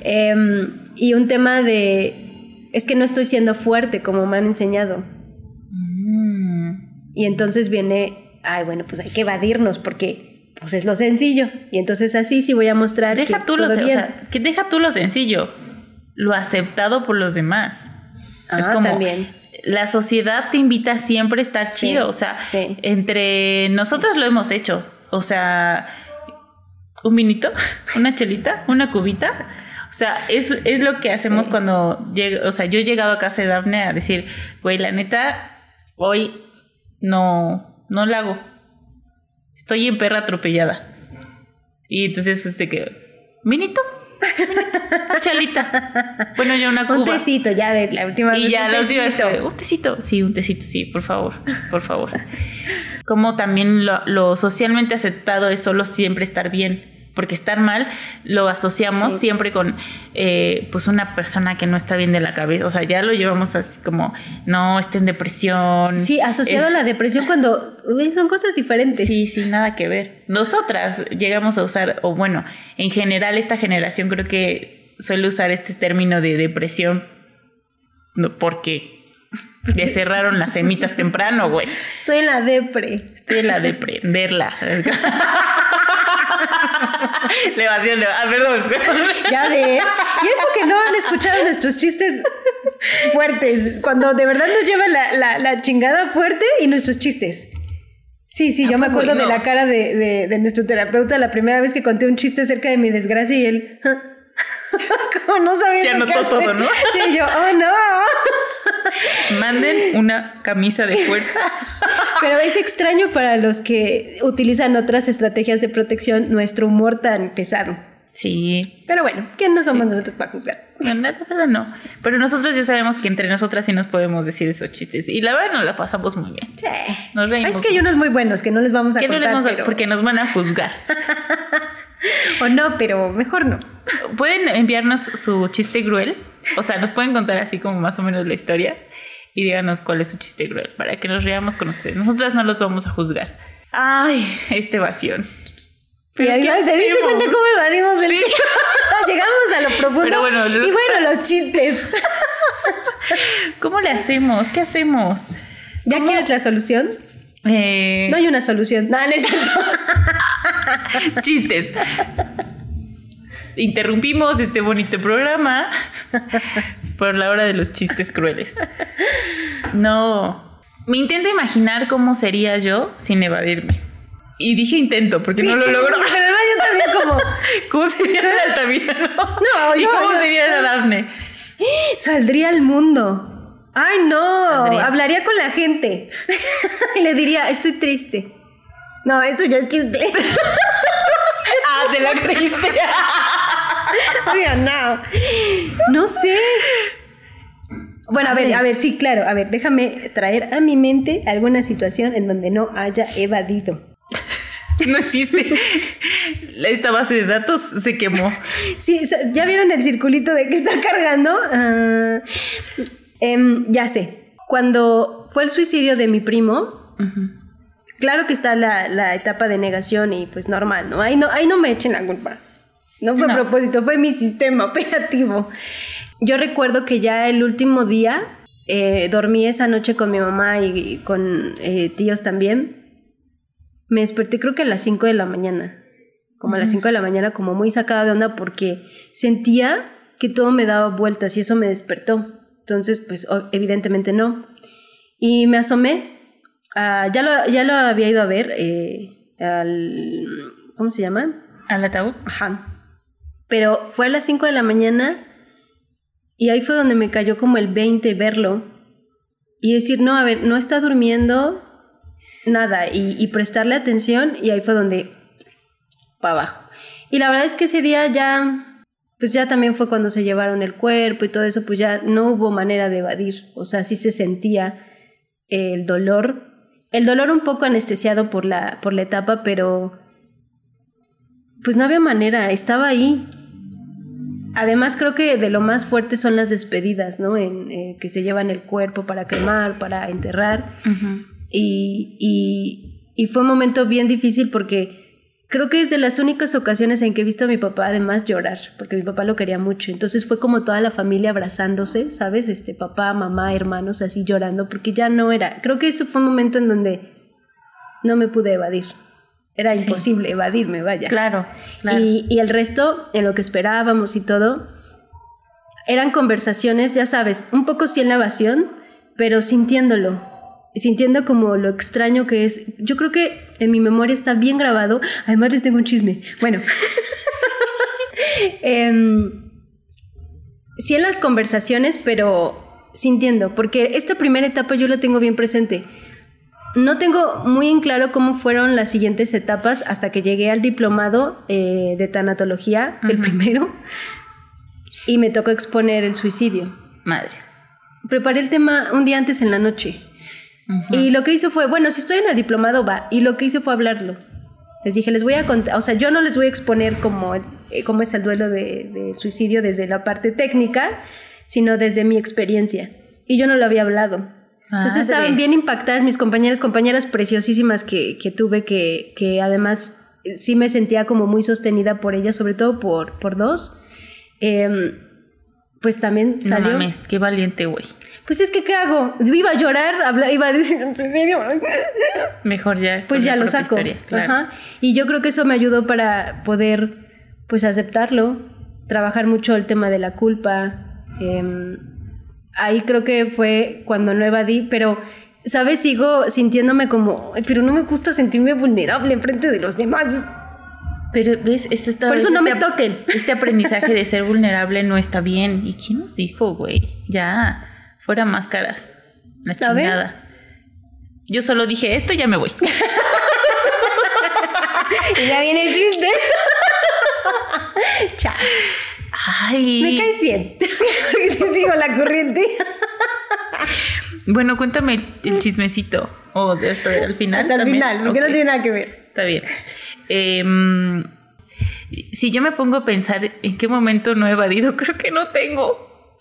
Em, y un tema de, es que no estoy siendo fuerte como me han enseñado. Mm. Y entonces viene, ay, bueno, pues hay que evadirnos porque pues es lo sencillo. Y entonces así sí voy a mostrar Deja que tú, lo, se- o bien. sea, que deja tú lo sencillo, lo aceptado por los demás. es Ah, como también. la sociedad te invita siempre a estar Sí, chido, o sea, sí. entre nosotros lo hemos hecho, o sea, un vinito, una chelita, una cubita. O sea, es, es lo que hacemos Sí. cuando llega, o sea, yo he llegado a casa de Dafne a decir, güey, la neta, hoy no, no la hago. Estoy en perra atropellada. Y entonces, pues, de que, vinito, chelita. Bueno, ya una cuba. Un tecito ya de la última Y vez, ya un los días fue, un tecito, sí, un tecito, sí, por favor, por favor. Como también lo, lo socialmente aceptado es solo siempre estar bien, porque estar mal lo asociamos Sí. siempre con eh, pues una persona que no está bien de la cabeza, o sea, ya lo llevamos así como, no, está en depresión. Sí, asociado Es- a la depresión cuando son cosas diferentes. Sí, sí, nada que ver. Nosotras llegamos a usar, o bueno, en general esta generación creo que suele usar este término de depresión no, porque le cerraron las semitas temprano, güey. Estoy en la depre. Estoy en la de prenderla. Elevación, ah, perdón. Ya ve. Y eso que no han escuchado nuestros chistes fuertes, cuando de verdad nos lleva la, la- la chingada fuerte y nuestros chistes. Sí, sí, yo me acuerdo de la cara de, de- de nuestro terapeuta la primera vez que conté un chiste acerca de mi desgracia y él... Como no sabía Se anotó todo, ¿no? Y yo, oh no. Manden una camisa de fuerza. Pero es extraño para los que utilizan otras estrategias de protección nuestro humor tan pesado. Sí. Pero bueno, ¿quién no somos nosotros para juzgar? No, la verdad no. Pero nosotros ya sabemos que entre nosotras sí nos podemos decir esos chistes. Y la verdad nos la pasamos muy bien. Sí. Nos reímos. Es que hay unos muy buenos que no les vamos a Que no les contar, vamos a- pero- porque nos van a juzgar. O no, pero mejor no. Pueden enviarnos su chiste cruel. O sea, nos pueden contar así como más o menos la historia. Y díganos cuál es su chiste cruel. Para que nos riamos con ustedes. Nosotras no los vamos a juzgar. Ay, esta evasión. Pero ¿qué ¿Te diste cuenta cómo evadimos el Llegamos a lo profundo. Pero bueno, lo- y bueno, los chistes. ¿Cómo le hacemos? ¿Qué hacemos? ¿Ya quieres la solución? Eh, No hay una solución. No, no es cierto. chistes. Interrumpimos este bonito programa por la hora de los chistes crueles. No. Me intento imaginar cómo sería yo sin evadirme. Y dije intento porque no lo logro. Yo también como... ¿Cómo sería la Altamirano? No, ¿Y yo- cómo yo- sería la Dafne? Saldría al mundo. Ay, no. Saldría. Hablaría con la gente. y le diría, estoy triste. No, esto ya es chiste. Ah, te la creíste. No. No sé. Bueno, a ver, a ver, sí, claro. A ver, déjame traer a mi mente alguna situación en donde no haya evadido. No existe. Esta base de datos se quemó. Sí, ¿ya vieron el circulito de que está cargando? Ah, em, ya sé. Cuando fue el suicidio de mi primo, claro que está la, la etapa de negación y pues normal, ¿no? Ahí no, ahí no me echen la culpa. No fue a propósito, fue mi sistema operativo. Yo recuerdo que ya el último día eh, dormí esa noche con mi mamá y, y con eh, tíos también. Me desperté creo que a las 5 de la mañana. Como a las 5 de la mañana, como muy sacada de onda porque sentía que todo me daba vueltas y eso me despertó. Entonces, pues evidentemente no. Y me asomé. Ah, ya, lo, ya lo había ido a ver eh, al... ¿Cómo se llama? ¿Al ataúd? Ajá. Pero fue a las 5 de la mañana y ahí fue donde me cayó como el 20 verlo y decir, no, a ver, no está durmiendo nada y, y prestarle atención y ahí fue donde para abajo. Y la verdad es que ese día ya, pues ya también fue cuando se llevaron el cuerpo y todo eso, pues ya no hubo manera de evadir, o sea, sí se sentía el dolor, el dolor un poco anestesiado por la, por la etapa, pero pues no había manera, estaba ahí. Además creo que de lo más fuerte son las despedidas, ¿no? En, eh, que se llevan el cuerpo para cremar, para enterrar. y, y, y fue un momento bien difícil porque creo que es de las únicas ocasiones en que he visto a mi papá además llorar, porque mi papá lo quería mucho. Entonces fue como toda la familia abrazándose, ¿sabes? Este papá, mamá, hermanos así llorando, porque ya no era. Creo que eso fue un momento en donde no me pude evadir. Era Sí. imposible evadirme, vaya. Claro, claro. Y, y el resto, en lo que esperábamos y todo, eran conversaciones, ya sabes, un poco sí en la evasión, pero sintiéndolo. Sintiendo como lo extraño que es. Yo creo que en mi memoria está bien grabado. Además, les tengo un chisme. Bueno. Em, sí en las conversaciones, pero sintiendo, porque esta primera etapa yo la tengo bien presente. No tengo muy en claro cómo fueron las siguientes etapas hasta que llegué al diplomado eh, de tanatología, el primero, y me tocó exponer el suicidio. Madres. Preparé el tema un día antes en la noche. Y lo que hice fue, bueno, si estoy en el diplomado va, y lo que hice fue hablarlo. Les dije, les voy a contar, o sea, yo no les voy a exponer cómo, eh, cómo es el duelo de, de suicidio desde la parte técnica, sino desde mi experiencia. Y yo no lo había hablado. Entonces estaban bien impactadas mis compañeras, compañeras preciosísimas que, que tuve, que, que además eh, sí me sentía como muy sostenida por ellas, sobre todo por, por dos. Em, pues también No salió. mames, qué valiente, güey. Pues es que, ¿qué hago? Iba a llorar, habla- iba a decir, Mejor ya. pues ya lo saco. historia, claro. Ajá. Y yo creo que eso me ayudó para poder, pues, aceptarlo, trabajar mucho el tema de la culpa. em, ahí creo que fue cuando no evadí, pero, ¿sabes? Sigo sintiéndome como, "Ay, pero no me gusta sentirme vulnerable en frente de los demás. Pero ves, esto está, Por eso no me este ap- toquen. Este aprendizaje de ser vulnerable no está bien. ¿Y quién nos dijo, güey? Ya, fuera máscaras. La chingada. Yo solo dije esto y ya me voy. Y ya viene el chiste. Chao. Ay. Me caes bien. Porque sigo la corriente. Bueno, cuéntame el chismecito. O de hasta al final. Hasta el también. final, porque no tiene nada que ver. Está bien. Em, si yo me pongo a pensar en qué momento no he evadido, creo que no tengo.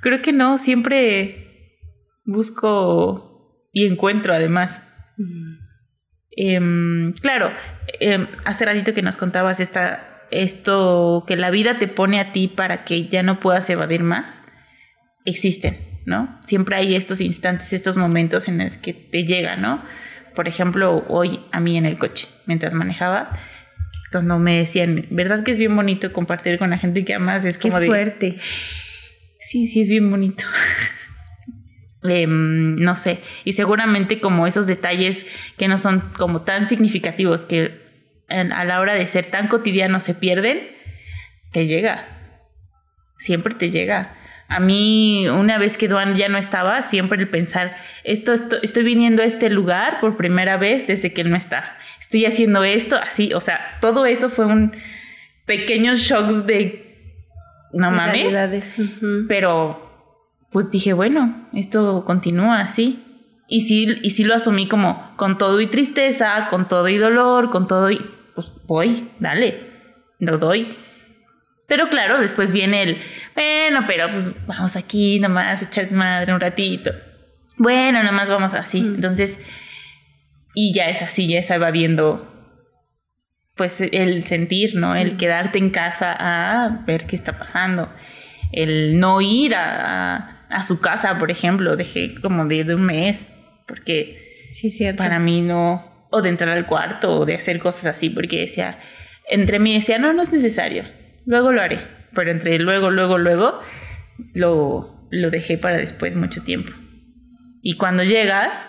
Creo que no, siempre busco y encuentro además. Em, claro, em, hace ratito que nos contabas esta, esto que la vida te pone a ti para que ya no puedas evadir más, existen, ¿no? Siempre hay estos instantes, estos momentos en los que te llega, ¿no? Por ejemplo, hoy a mí en el coche, mientras manejaba, cuando me decían, ¿verdad que es bien bonito compartir con la gente que amas? Es Qué como de, fuerte. Sí, sí, es bien bonito. Em, no sé, y seguramente como esos detalles que no son como tan significativos que en- a la hora de ser tan cotidianos se pierden, te llega. Siempre te llega. A mí, una vez que Duan ya no estaba, siempre el pensar, esto, esto, estoy viniendo a este lugar por primera vez desde que él no está. Estoy haciendo esto, así, o sea, todo eso fue un pequeños shocks de, no mames, pero pues dije, bueno, esto continúa así. Y sí, y sí lo asumí como con todo y tristeza, con todo y dolor, con todo y pues voy, dale, lo doy. Pero claro, después viene el, bueno, pero pues vamos aquí nomás a echar madre un ratito. Bueno, nada más vamos así. Entonces, y ya es así, ya es evadiendo pues el sentir, ¿no? El quedarte en casa a ver qué está pasando. El no ir a, a su casa, por ejemplo, dejé como de ir de un mes, porque Sí, es cierto. para mí no, o de entrar al cuarto, o de hacer cosas así, porque decía, entre mí decía, no, no es necesario, luego lo haré, pero entre luego, luego, luego, lo, lo dejé para después mucho tiempo. Y cuando llegas,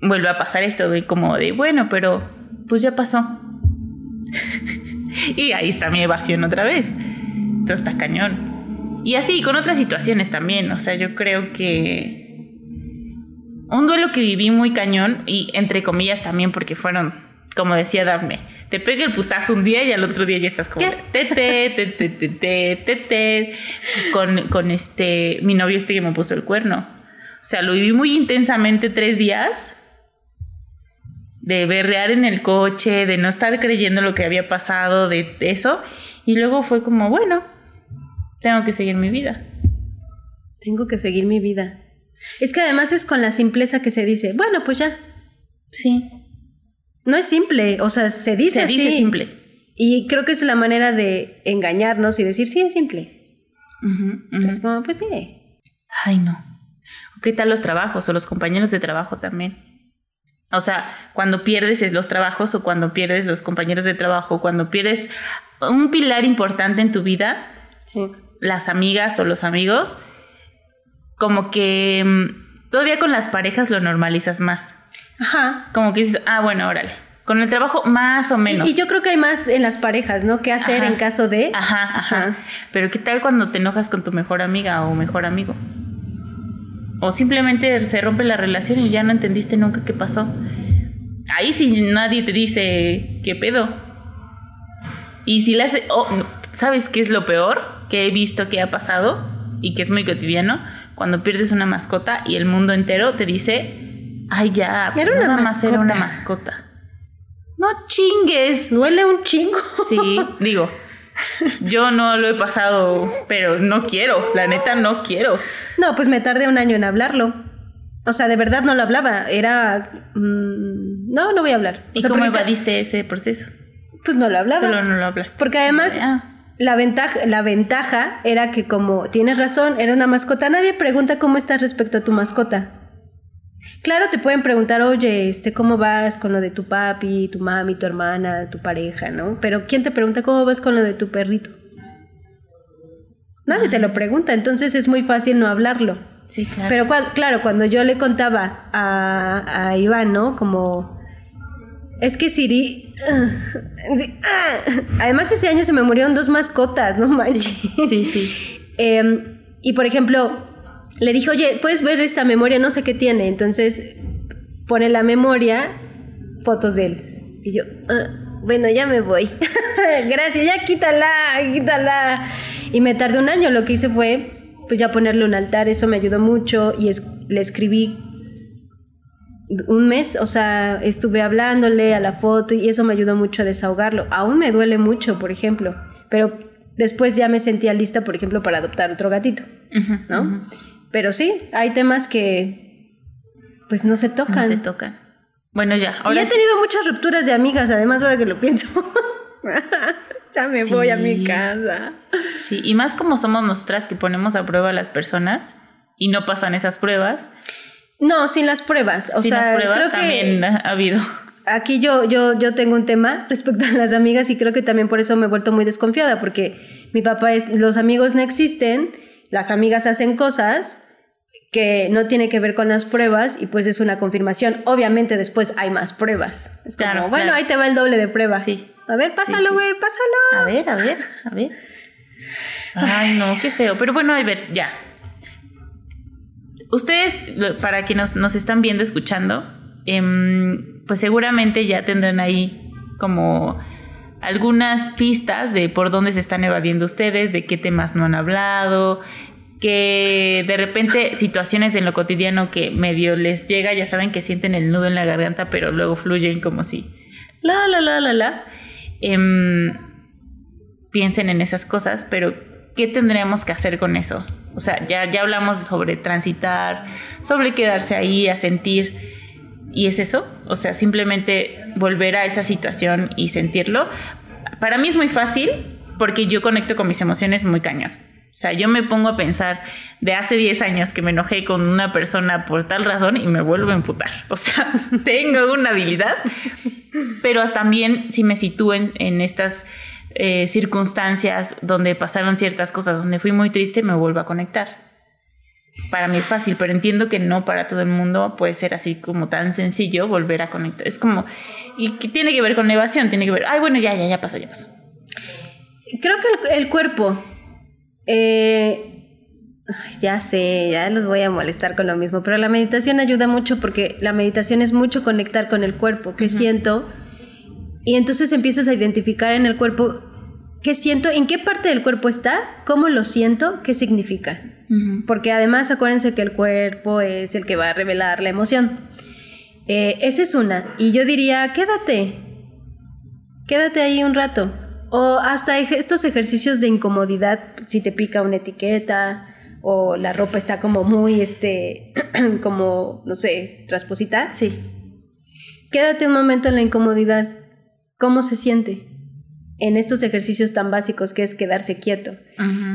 vuelve a pasar esto de como de, bueno, pero pues ya pasó. y ahí está mi evasión otra vez. Entonces está cañón. Y así, con otras situaciones también. O sea, yo creo que un duelo que viví muy cañón, y entre comillas también porque fueron, como decía Dafne, te pega el putazo un día y al otro día ya estás como, ¿Qué? te, te, te, te, te, te, te, te. Pues con, con este, mi novio este que me puso el cuerno. O sea, lo viví muy intensamente tres días de berrear en el coche, de no estar creyendo lo que había pasado, de eso. Y luego fue como, bueno, tengo que seguir mi vida. Tengo que seguir mi vida. Es que además es con la simpleza que se dice, bueno, pues ya. Sí. No es simple, o sea, se dice Se así. dice simple. Y creo que es la manera de engañarnos y decir, sí, es simple. Ujú. Es como, pues sí. Ay, no. ¿Qué tal los trabajos o los compañeros de trabajo también? O sea, cuando pierdes es los trabajos o cuando pierdes los compañeros de trabajo, cuando pierdes un pilar importante en tu vida, Sí. las amigas o los amigos, como que mm, todavía con las parejas lo normalizas más. Ajá. Como que dices, ah, bueno, órale. Con el trabajo más o menos. Y yo creo que hay más en las parejas, ¿no? ¿Qué hacer Ajá. en caso de? Ajá, ajá, Ajá. Pero ¿qué tal cuando te enojas con tu mejor amiga o mejor amigo? O simplemente se rompe la relación y ya no entendiste nunca qué pasó. Ahí sí nadie te dice qué pedo. Y si le hace... oh, ¿Sabes qué es lo peor que he visto que ha pasado y que es muy cotidiano? Cuando pierdes una mascota y el mundo entero te dice, ay ya, pues Era una nada más era una mascota". No chingues. Duele un chingo. Sí, digo, yo no lo he pasado, pero no quiero, la neta no quiero. No, pues me tardé un año en hablarlo. O sea, de verdad no lo hablaba. Era. mm, no, no voy a hablar. O ¿Y sea, cómo evadiste ese proceso? Pues no lo hablaba. Solo no lo hablaste. Porque además, Ah. la, ventaja, la ventaja era que, como tienes razón, era una mascota. Nadie pregunta cómo estás respecto a tu mascota. Claro, te pueden preguntar, oye, este, ¿cómo vas con lo de tu papi, tu mami, tu hermana, tu pareja, no? Pero ¿quién te pregunta cómo vas con lo de tu perrito? Nadie te lo pregunta, entonces es muy fácil no hablarlo. Sí, claro. Pero claro, cuando yo le contaba a, a Iván, ¿no? Como, es que Siri... sí, ah. Además ese año se me murieron dos mascotas, no manches. sí, sí. Em, y por ejemplo, le dije, oye, puedes ver esta memoria, no sé qué tiene. Entonces pone la memoria fotos de él. Y yo, "Ah". bueno, ya me voy. Gracias, ya quítala, quítala. Y me tardé un año. Lo que hice fue, pues ya ponerle un altar. Eso me ayudó mucho. Y es, le escribí un mes. O sea, estuve hablándole a la foto y eso me ayudó mucho a desahogarlo. Aún me duele mucho, por ejemplo. Pero después ya me sentía lista, por ejemplo, para adoptar otro gatito. ¿No? Pero sí, hay temas que pues no se tocan. No se tocan. Bueno, ya. y he tenido muchas rupturas de amigas, además, ahora que lo pienso. ya me voy a mi casa. Sí, y más como somos nosotras que ponemos a prueba a las personas y no pasan esas pruebas. No, sin las pruebas. O sin sea, las pruebas creo que también ha habido. Aquí yo, yo, yo tengo un tema respecto a las amigas y creo que también por eso me he vuelto muy desconfiada, porque mi papá es, los amigos no existen, las amigas hacen cosas que no tiene que ver con las pruebas y pues es una confirmación. Obviamente después hay más pruebas. Es como, Claro, bueno, claro. ahí te va el doble de prueba. Sí. A ver, pásalo, sí. güey, pásalo. A ver, a ver, a ver. Ay, no, qué feo. Pero bueno, a ver, ya. Ustedes, para quienes nos, nos están viendo, escuchando, em, pues seguramente ya tendrán ahí como algunas pistas de por dónde se están evadiendo ustedes, de qué temas no han hablado, que de repente situaciones en lo cotidiano que medio les llega, ya saben que sienten el nudo en la garganta, pero luego fluyen como si la, la, la, la, la. Em, piensen en esas cosas, pero ¿qué tendríamos que hacer con eso? O sea, ya, ya hablamos sobre transitar, sobre quedarse ahí a sentir. ¿Y es eso? O sea, simplemente volver a esa situación y sentirlo. Para mí es muy fácil porque yo conecto con mis emociones muy cañón. O sea, yo me pongo a pensar de hace 10 años que me enojé con una persona por tal razón y me vuelvo a emputar. O sea, tengo una habilidad, pero también si me sitúo en, estas eh, circunstancias donde pasaron ciertas cosas, donde fui muy triste, me vuelvo a conectar. Para mí es fácil, pero entiendo que no para todo el mundo puede ser así como tan sencillo volver a conectar. Es como, y tiene que ver con evasión, tiene que ver, ay, bueno, ya, ya, ya pasó, ya pasó. Creo que el cuerpo. Eh, ya sé, ya los voy a molestar con lo mismo, pero la meditación ayuda mucho porque la meditación es mucho conectar con el cuerpo, qué siento, y entonces empiezas a identificar en el cuerpo qué siento, en qué parte del cuerpo está, cómo lo siento, qué significa. Porque además acuérdense que el cuerpo es el que va a revelar la emoción. Eh, esa es una. Y yo diría, quédate, quédate ahí un rato. O hasta estos ejercicios de incomodidad, si te pica una etiqueta o la ropa está como muy, este, como, no sé, rasposita. Sí. Quédate un momento en la incomodidad. ¿Cómo se siente? En estos ejercicios tan básicos que es quedarse quieto.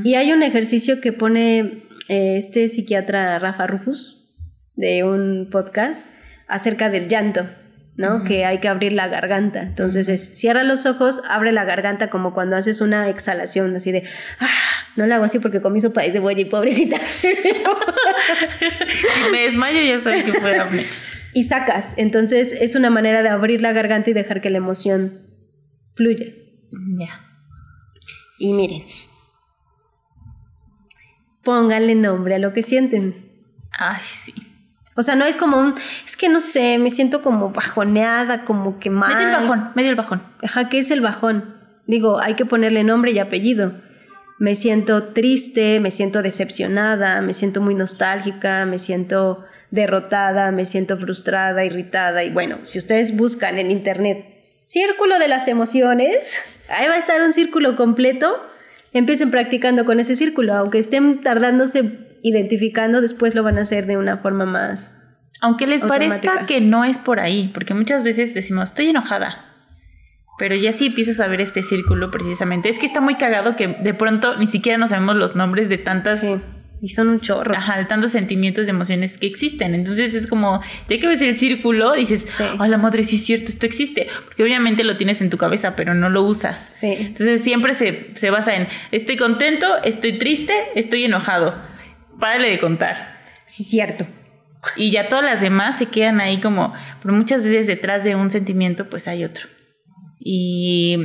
Y hay un ejercicio que pone eh, este psiquiatra Rafa Rufus de un podcast acerca del llanto, ¿no? Que hay que abrir la garganta. Entonces es, cierra los ojos, abre la garganta como cuando haces una exhalación así de, ah, no la hago así porque comí sopa de cebolla y pobrecita. Si me desmayo, ya saben que puedo hablar. y sacas. Entonces es una manera de abrir la garganta y dejar que la emoción fluya. Ya. Y miren, pónganle nombre a lo que sienten. Ay, sí. O sea, no es como un, es que no sé, me siento como bajoneada, como que mal. Medio el bajón, medio el bajón. Ajá, ¿qué es el bajón? Digo, hay que ponerle nombre y apellido. Me siento triste, me siento decepcionada, me siento muy nostálgica, me siento derrotada, me siento frustrada, irritada. Y bueno, si ustedes buscan en internet círculo de las emociones, ahí va a estar un círculo completo. Empiecen practicando con ese círculo, aunque estén tardándose identificando, después lo van a hacer de una forma más Aunque les Automática. parezca que no es por ahí, porque muchas veces decimos, estoy enojada. Pero ya sí empiezas a ver este círculo precisamente. Es que está muy cagado que de pronto ni siquiera nos sabemos los nombres de tantas, Sí, y son un chorro. ajá, de tantos sentimientos y emociones que existen. Entonces es como, ya que ves el círculo, dices, Sí. a la madre, sí es cierto, esto existe. Porque obviamente lo tienes en tu cabeza, pero no lo usas. Sí. Entonces siempre se, se basa en, estoy contento, estoy triste, estoy enojado. Párale de contar. Sí, cierto. Y ya todas las demás se quedan ahí como, pero muchas veces detrás de un sentimiento pues hay otro. Y,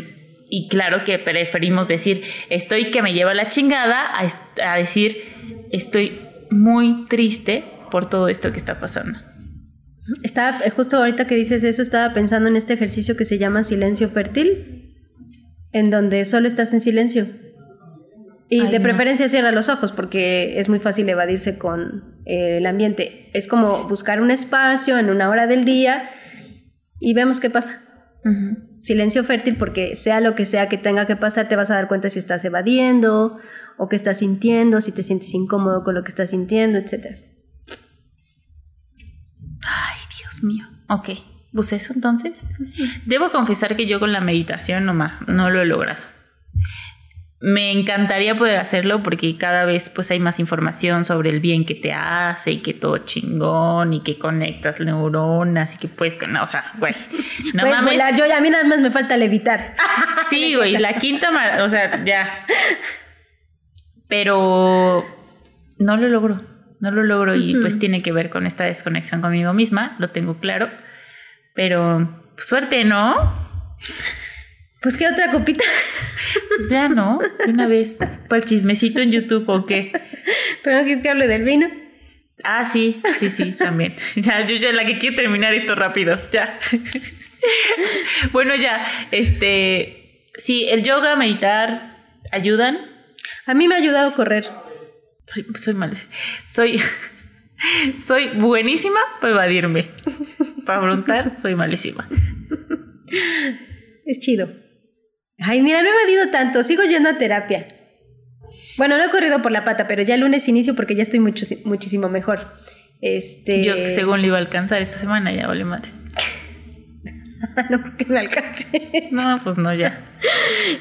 y claro que preferimos decir, estoy que me lleva la chingada, a, a decir, estoy muy triste por todo esto que está pasando. Estaba, eh, justo ahorita que dices eso, estaba pensando en este ejercicio que se llama silencio fértil, en donde solo estás en silencio. Y Ay, de no. preferencia cierra los ojos porque es muy fácil evadirse con eh, el ambiente. Es como buscar un espacio en una hora del día y vemos qué pasa. Silencio fértil porque sea lo que sea que tenga que pasar, te vas a dar cuenta si estás evadiendo o qué estás sintiendo, si te sientes incómodo con lo que estás sintiendo, etc. Ay, Dios mío. Ok, ¿pues eso entonces? Debo confesar que yo con la meditación nomás no lo he logrado. Me encantaría poder hacerlo porque cada vez pues hay más información sobre el bien que te hace y que todo chingón y que conectas neuronas y que puedes, con- o sea, güey, no Puedes mames. volar, yo ya a mí nada más me falta levitar. Sí, güey, la quinta, mar- o sea, ya. Pero no lo logro, no lo logro y pues tiene que ver con esta desconexión conmigo misma, lo tengo claro. Pero suerte, ¿no? Pues qué otra copita. Pues ya no, una vez. ¿Para el chismecito en YouTube o qué? Pero no quieres que hable del vino. Ah, sí, sí, sí, también. Ya, yo ya la que quiero terminar esto rápido, ya. Bueno, ya, este, sí, el yoga, meditar, ayudan. A mí me ha ayudado a correr. Soy, soy mal. Soy, soy buenísima para evadirme. Para afrontar, soy malísima. Es chido. Ay, mira, no he evadido tanto. Sigo yendo a terapia. Bueno, no he corrido por la pata, pero ya el lunes inicio porque ya estoy mucho, muchísimo mejor. Este. Yo, según le iba a alcanzar esta semana, ya vale madres. no creo que me alcance. No, pues no, ya.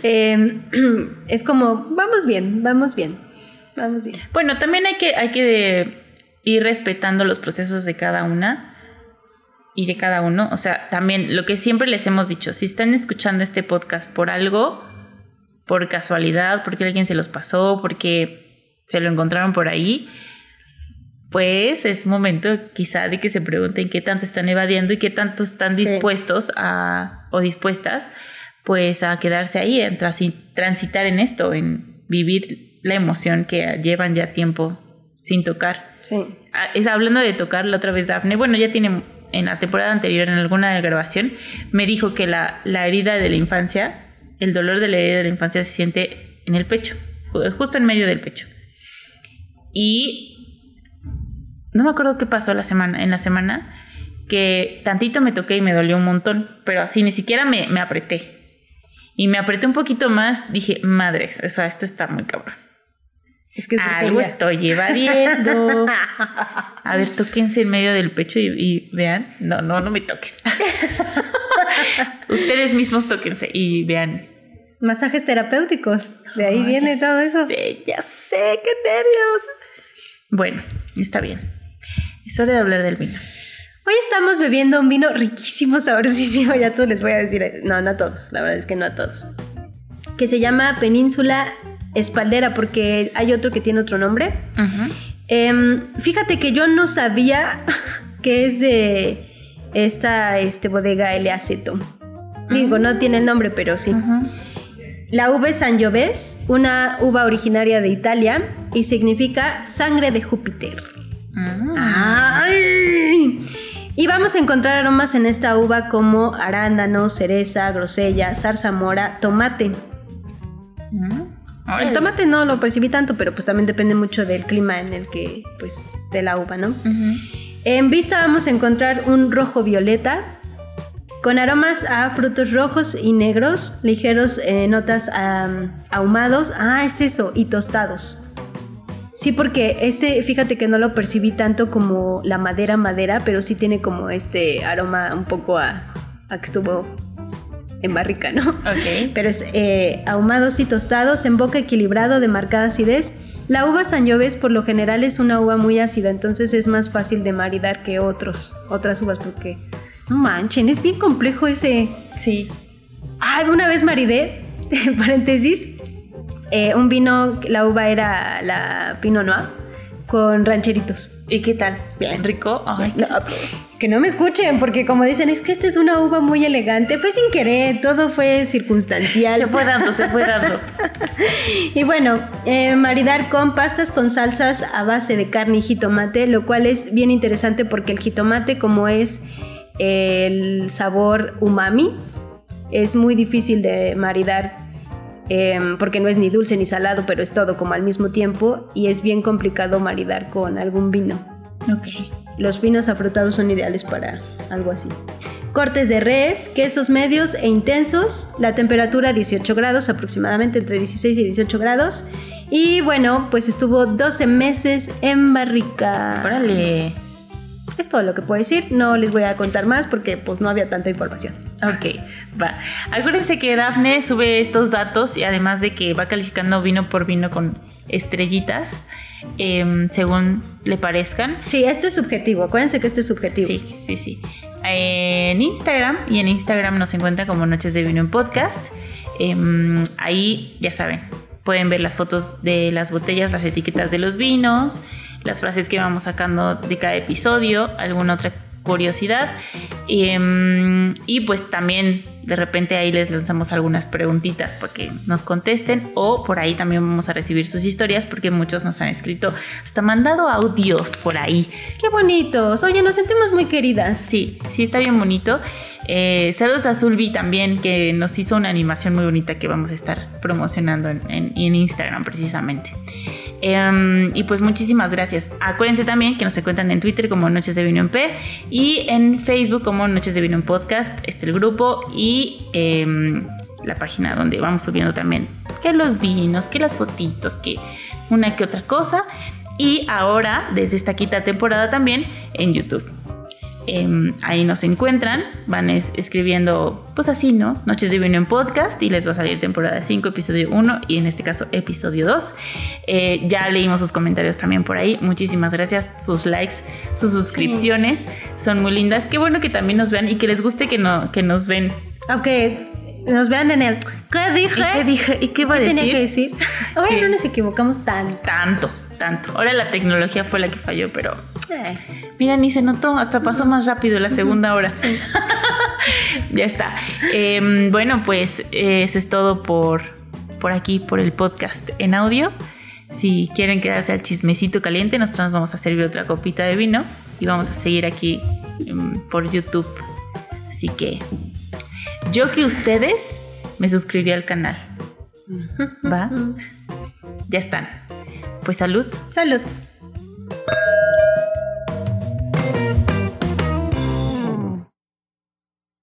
Eh, es como, vamos bien, vamos bien. Vamos bien. Bueno, también hay que, hay que ir respetando los procesos de cada una y de cada uno. O sea, también lo que siempre les hemos dicho, si están escuchando este podcast por algo, por casualidad, porque alguien se los pasó, porque se lo encontraron por ahí, pues es momento quizá de que se pregunten qué tanto están evadiendo y qué tanto están Sí. dispuestos a, o dispuestas pues a quedarse ahí, en transi- transitar en esto, en vivir la emoción que llevan ya tiempo sin tocar. Sí. Ah, Es hablando de tocar la otra vez Dafne, bueno, ya tiene en la temporada anterior, en alguna grabación, me dijo que la, la herida de la infancia, el dolor de la herida de la infancia se siente en el pecho, ju- justo en medio del pecho. Y no me acuerdo qué pasó la semana, en la semana, que tantito me toqué y me dolió un montón, pero así ni siquiera me, me apreté. Y me apreté un poquito más, dije, madres, o sea, esto está muy cabrón. Es que es Algo brujería. estoy evadiendo. A ver, tóquense en medio del pecho y, y vean. No, no, no me toques. Ustedes mismos tóquense y vean. Masajes terapéuticos. De ahí viene todo eso. sé, ya sé, qué nervios. Bueno, está bien. Es hora de hablar del vino. Hoy estamos bebiendo un vino riquísimo, sabrosísimo. Ya todos les voy a decir. No, no a todos. La verdad es que no a todos. Que se llama Península Espaldera, porque hay otro que tiene otro nombre. Em, fíjate que yo no sabía que es de esta este, bodega L. Aceto. Digo, no tiene el nombre, pero sí. La uva es Sangiovese, una uva originaria de Italia y significa sangre de Júpiter. Ay. Y vamos a encontrar aromas en esta uva como arándano, cereza, grosella, zarzamora, tomate. El tomate no lo percibí tanto, pero pues también depende mucho del clima en el que pues esté la uva, ¿no? En vista vamos a encontrar un rojo violeta con aromas a frutos rojos y negros, ligeros eh, notas ahumados, ah, es eso, y tostados. Sí, porque este, fíjate que no lo percibí tanto como la madera madera, pero sí tiene como este aroma un poco a, a que estuvo en barrica, ¿no? Ok. Pero es eh, ahumados y tostados, en boca equilibrado, de marcada acidez. La uva Sangiovese por lo general es una uva muy ácida, entonces es más fácil de maridar que otros, otras uvas, porque no manchen, es bien complejo ese. Sí. Ay, una vez maridé, paréntesis, eh, un vino, la uva era la Pinot Noir con rancheritos. ¿Y qué tal? Bien rico. Ay, qué rico. Que no me escuchen, porque como dicen, es que esta es una uva muy elegante. Fue sin querer, todo fue circunstancial. Se fue dando, se fue dando. y bueno, eh, maridar con pastas con salsas a base de carne y jitomate, lo cual es bien interesante porque el jitomate, como es el sabor umami, es muy difícil de maridar em, porque no es ni dulce ni salado, pero es todo como al mismo tiempo y es bien complicado maridar con algún vino. Ok. Los vinos afrutados son ideales para algo así. Cortes de res, quesos medios e intensos, la temperatura 18 grados, aproximadamente entre 16 y 18 grados. Y bueno, pues estuvo 12 meses en barrica. Órale. Es todo lo que puedo decir, no les voy a contar más porque pues no había tanta información. Ok, va. Acuérdense que Dafne sube estos datos y además de que va calificando vino por vino con estrellitas, em, según le parezcan. Sí, esto es subjetivo, acuérdense que esto es subjetivo. Sí, sí, sí. En Instagram, y en Instagram nos encuentran como Noches de Vino en Podcast. Em, ahí, ya saben, pueden ver las fotos de las botellas, las etiquetas de los vinos, las frases que vamos sacando de cada episodio, alguna otra curiosidad. Em, y pues también de repente ahí les lanzamos algunas preguntitas para que nos contesten o por ahí también vamos a recibir sus historias porque muchos nos han escrito, hasta mandado audios por ahí. Qué bonitos. Oye, nos sentimos muy queridas. Sí, sí, está bien bonito. Eh, saludos a Zulbi también, que nos hizo una animación muy bonita que vamos a estar promocionando en, en- en Instagram precisamente. Em, y pues muchísimas gracias. Acuérdense también que nos encuentran en Twitter como Noches de Vino en P y en Facebook como Noches de Vino en Podcast, este el grupo y em, la página donde vamos subiendo también que los vinos, que las fotitos, que una que otra cosa. Y ahora, desde esta quinta temporada también en YouTube. Em, ahí nos encuentran, van es- escribiendo, pues así, ¿no? Noches de Vino en Podcast y les va a salir temporada 5, episodio 1 y en este caso episodio 2. Eh, ya leímos sus comentarios también por ahí. Muchísimas gracias, sus likes, sus suscripciones son muy lindas. Qué bueno que también nos vean y que les guste que, no, que nos ven. Aunque nos vean en el ¿qué dije? ¿Y qué dije? ¿Y qué iba a ¿Qué decir? tenía que decir? Ahora Sí. no nos equivocamos tanto. Tanto, tanto. Ahora la tecnología fue la que falló, pero Eh, Mira, ni se notó, hasta pasó más rápido la segunda hora. ya está. Em, bueno, pues eh, eso es todo por, por aquí, por el podcast en audio. Si quieren quedarse al chismecito caliente, nosotros nos vamos a servir otra copita de vino y vamos a seguir aquí em, por YouTube. Así que yo que ustedes me suscribí al canal. ¿Va? Ya están. Pues salud. Salud.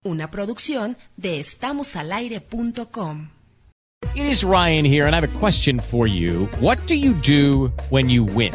Una producción de estamosalaire.com. It is Ryan here, and I have a question for you. What do you do when you win?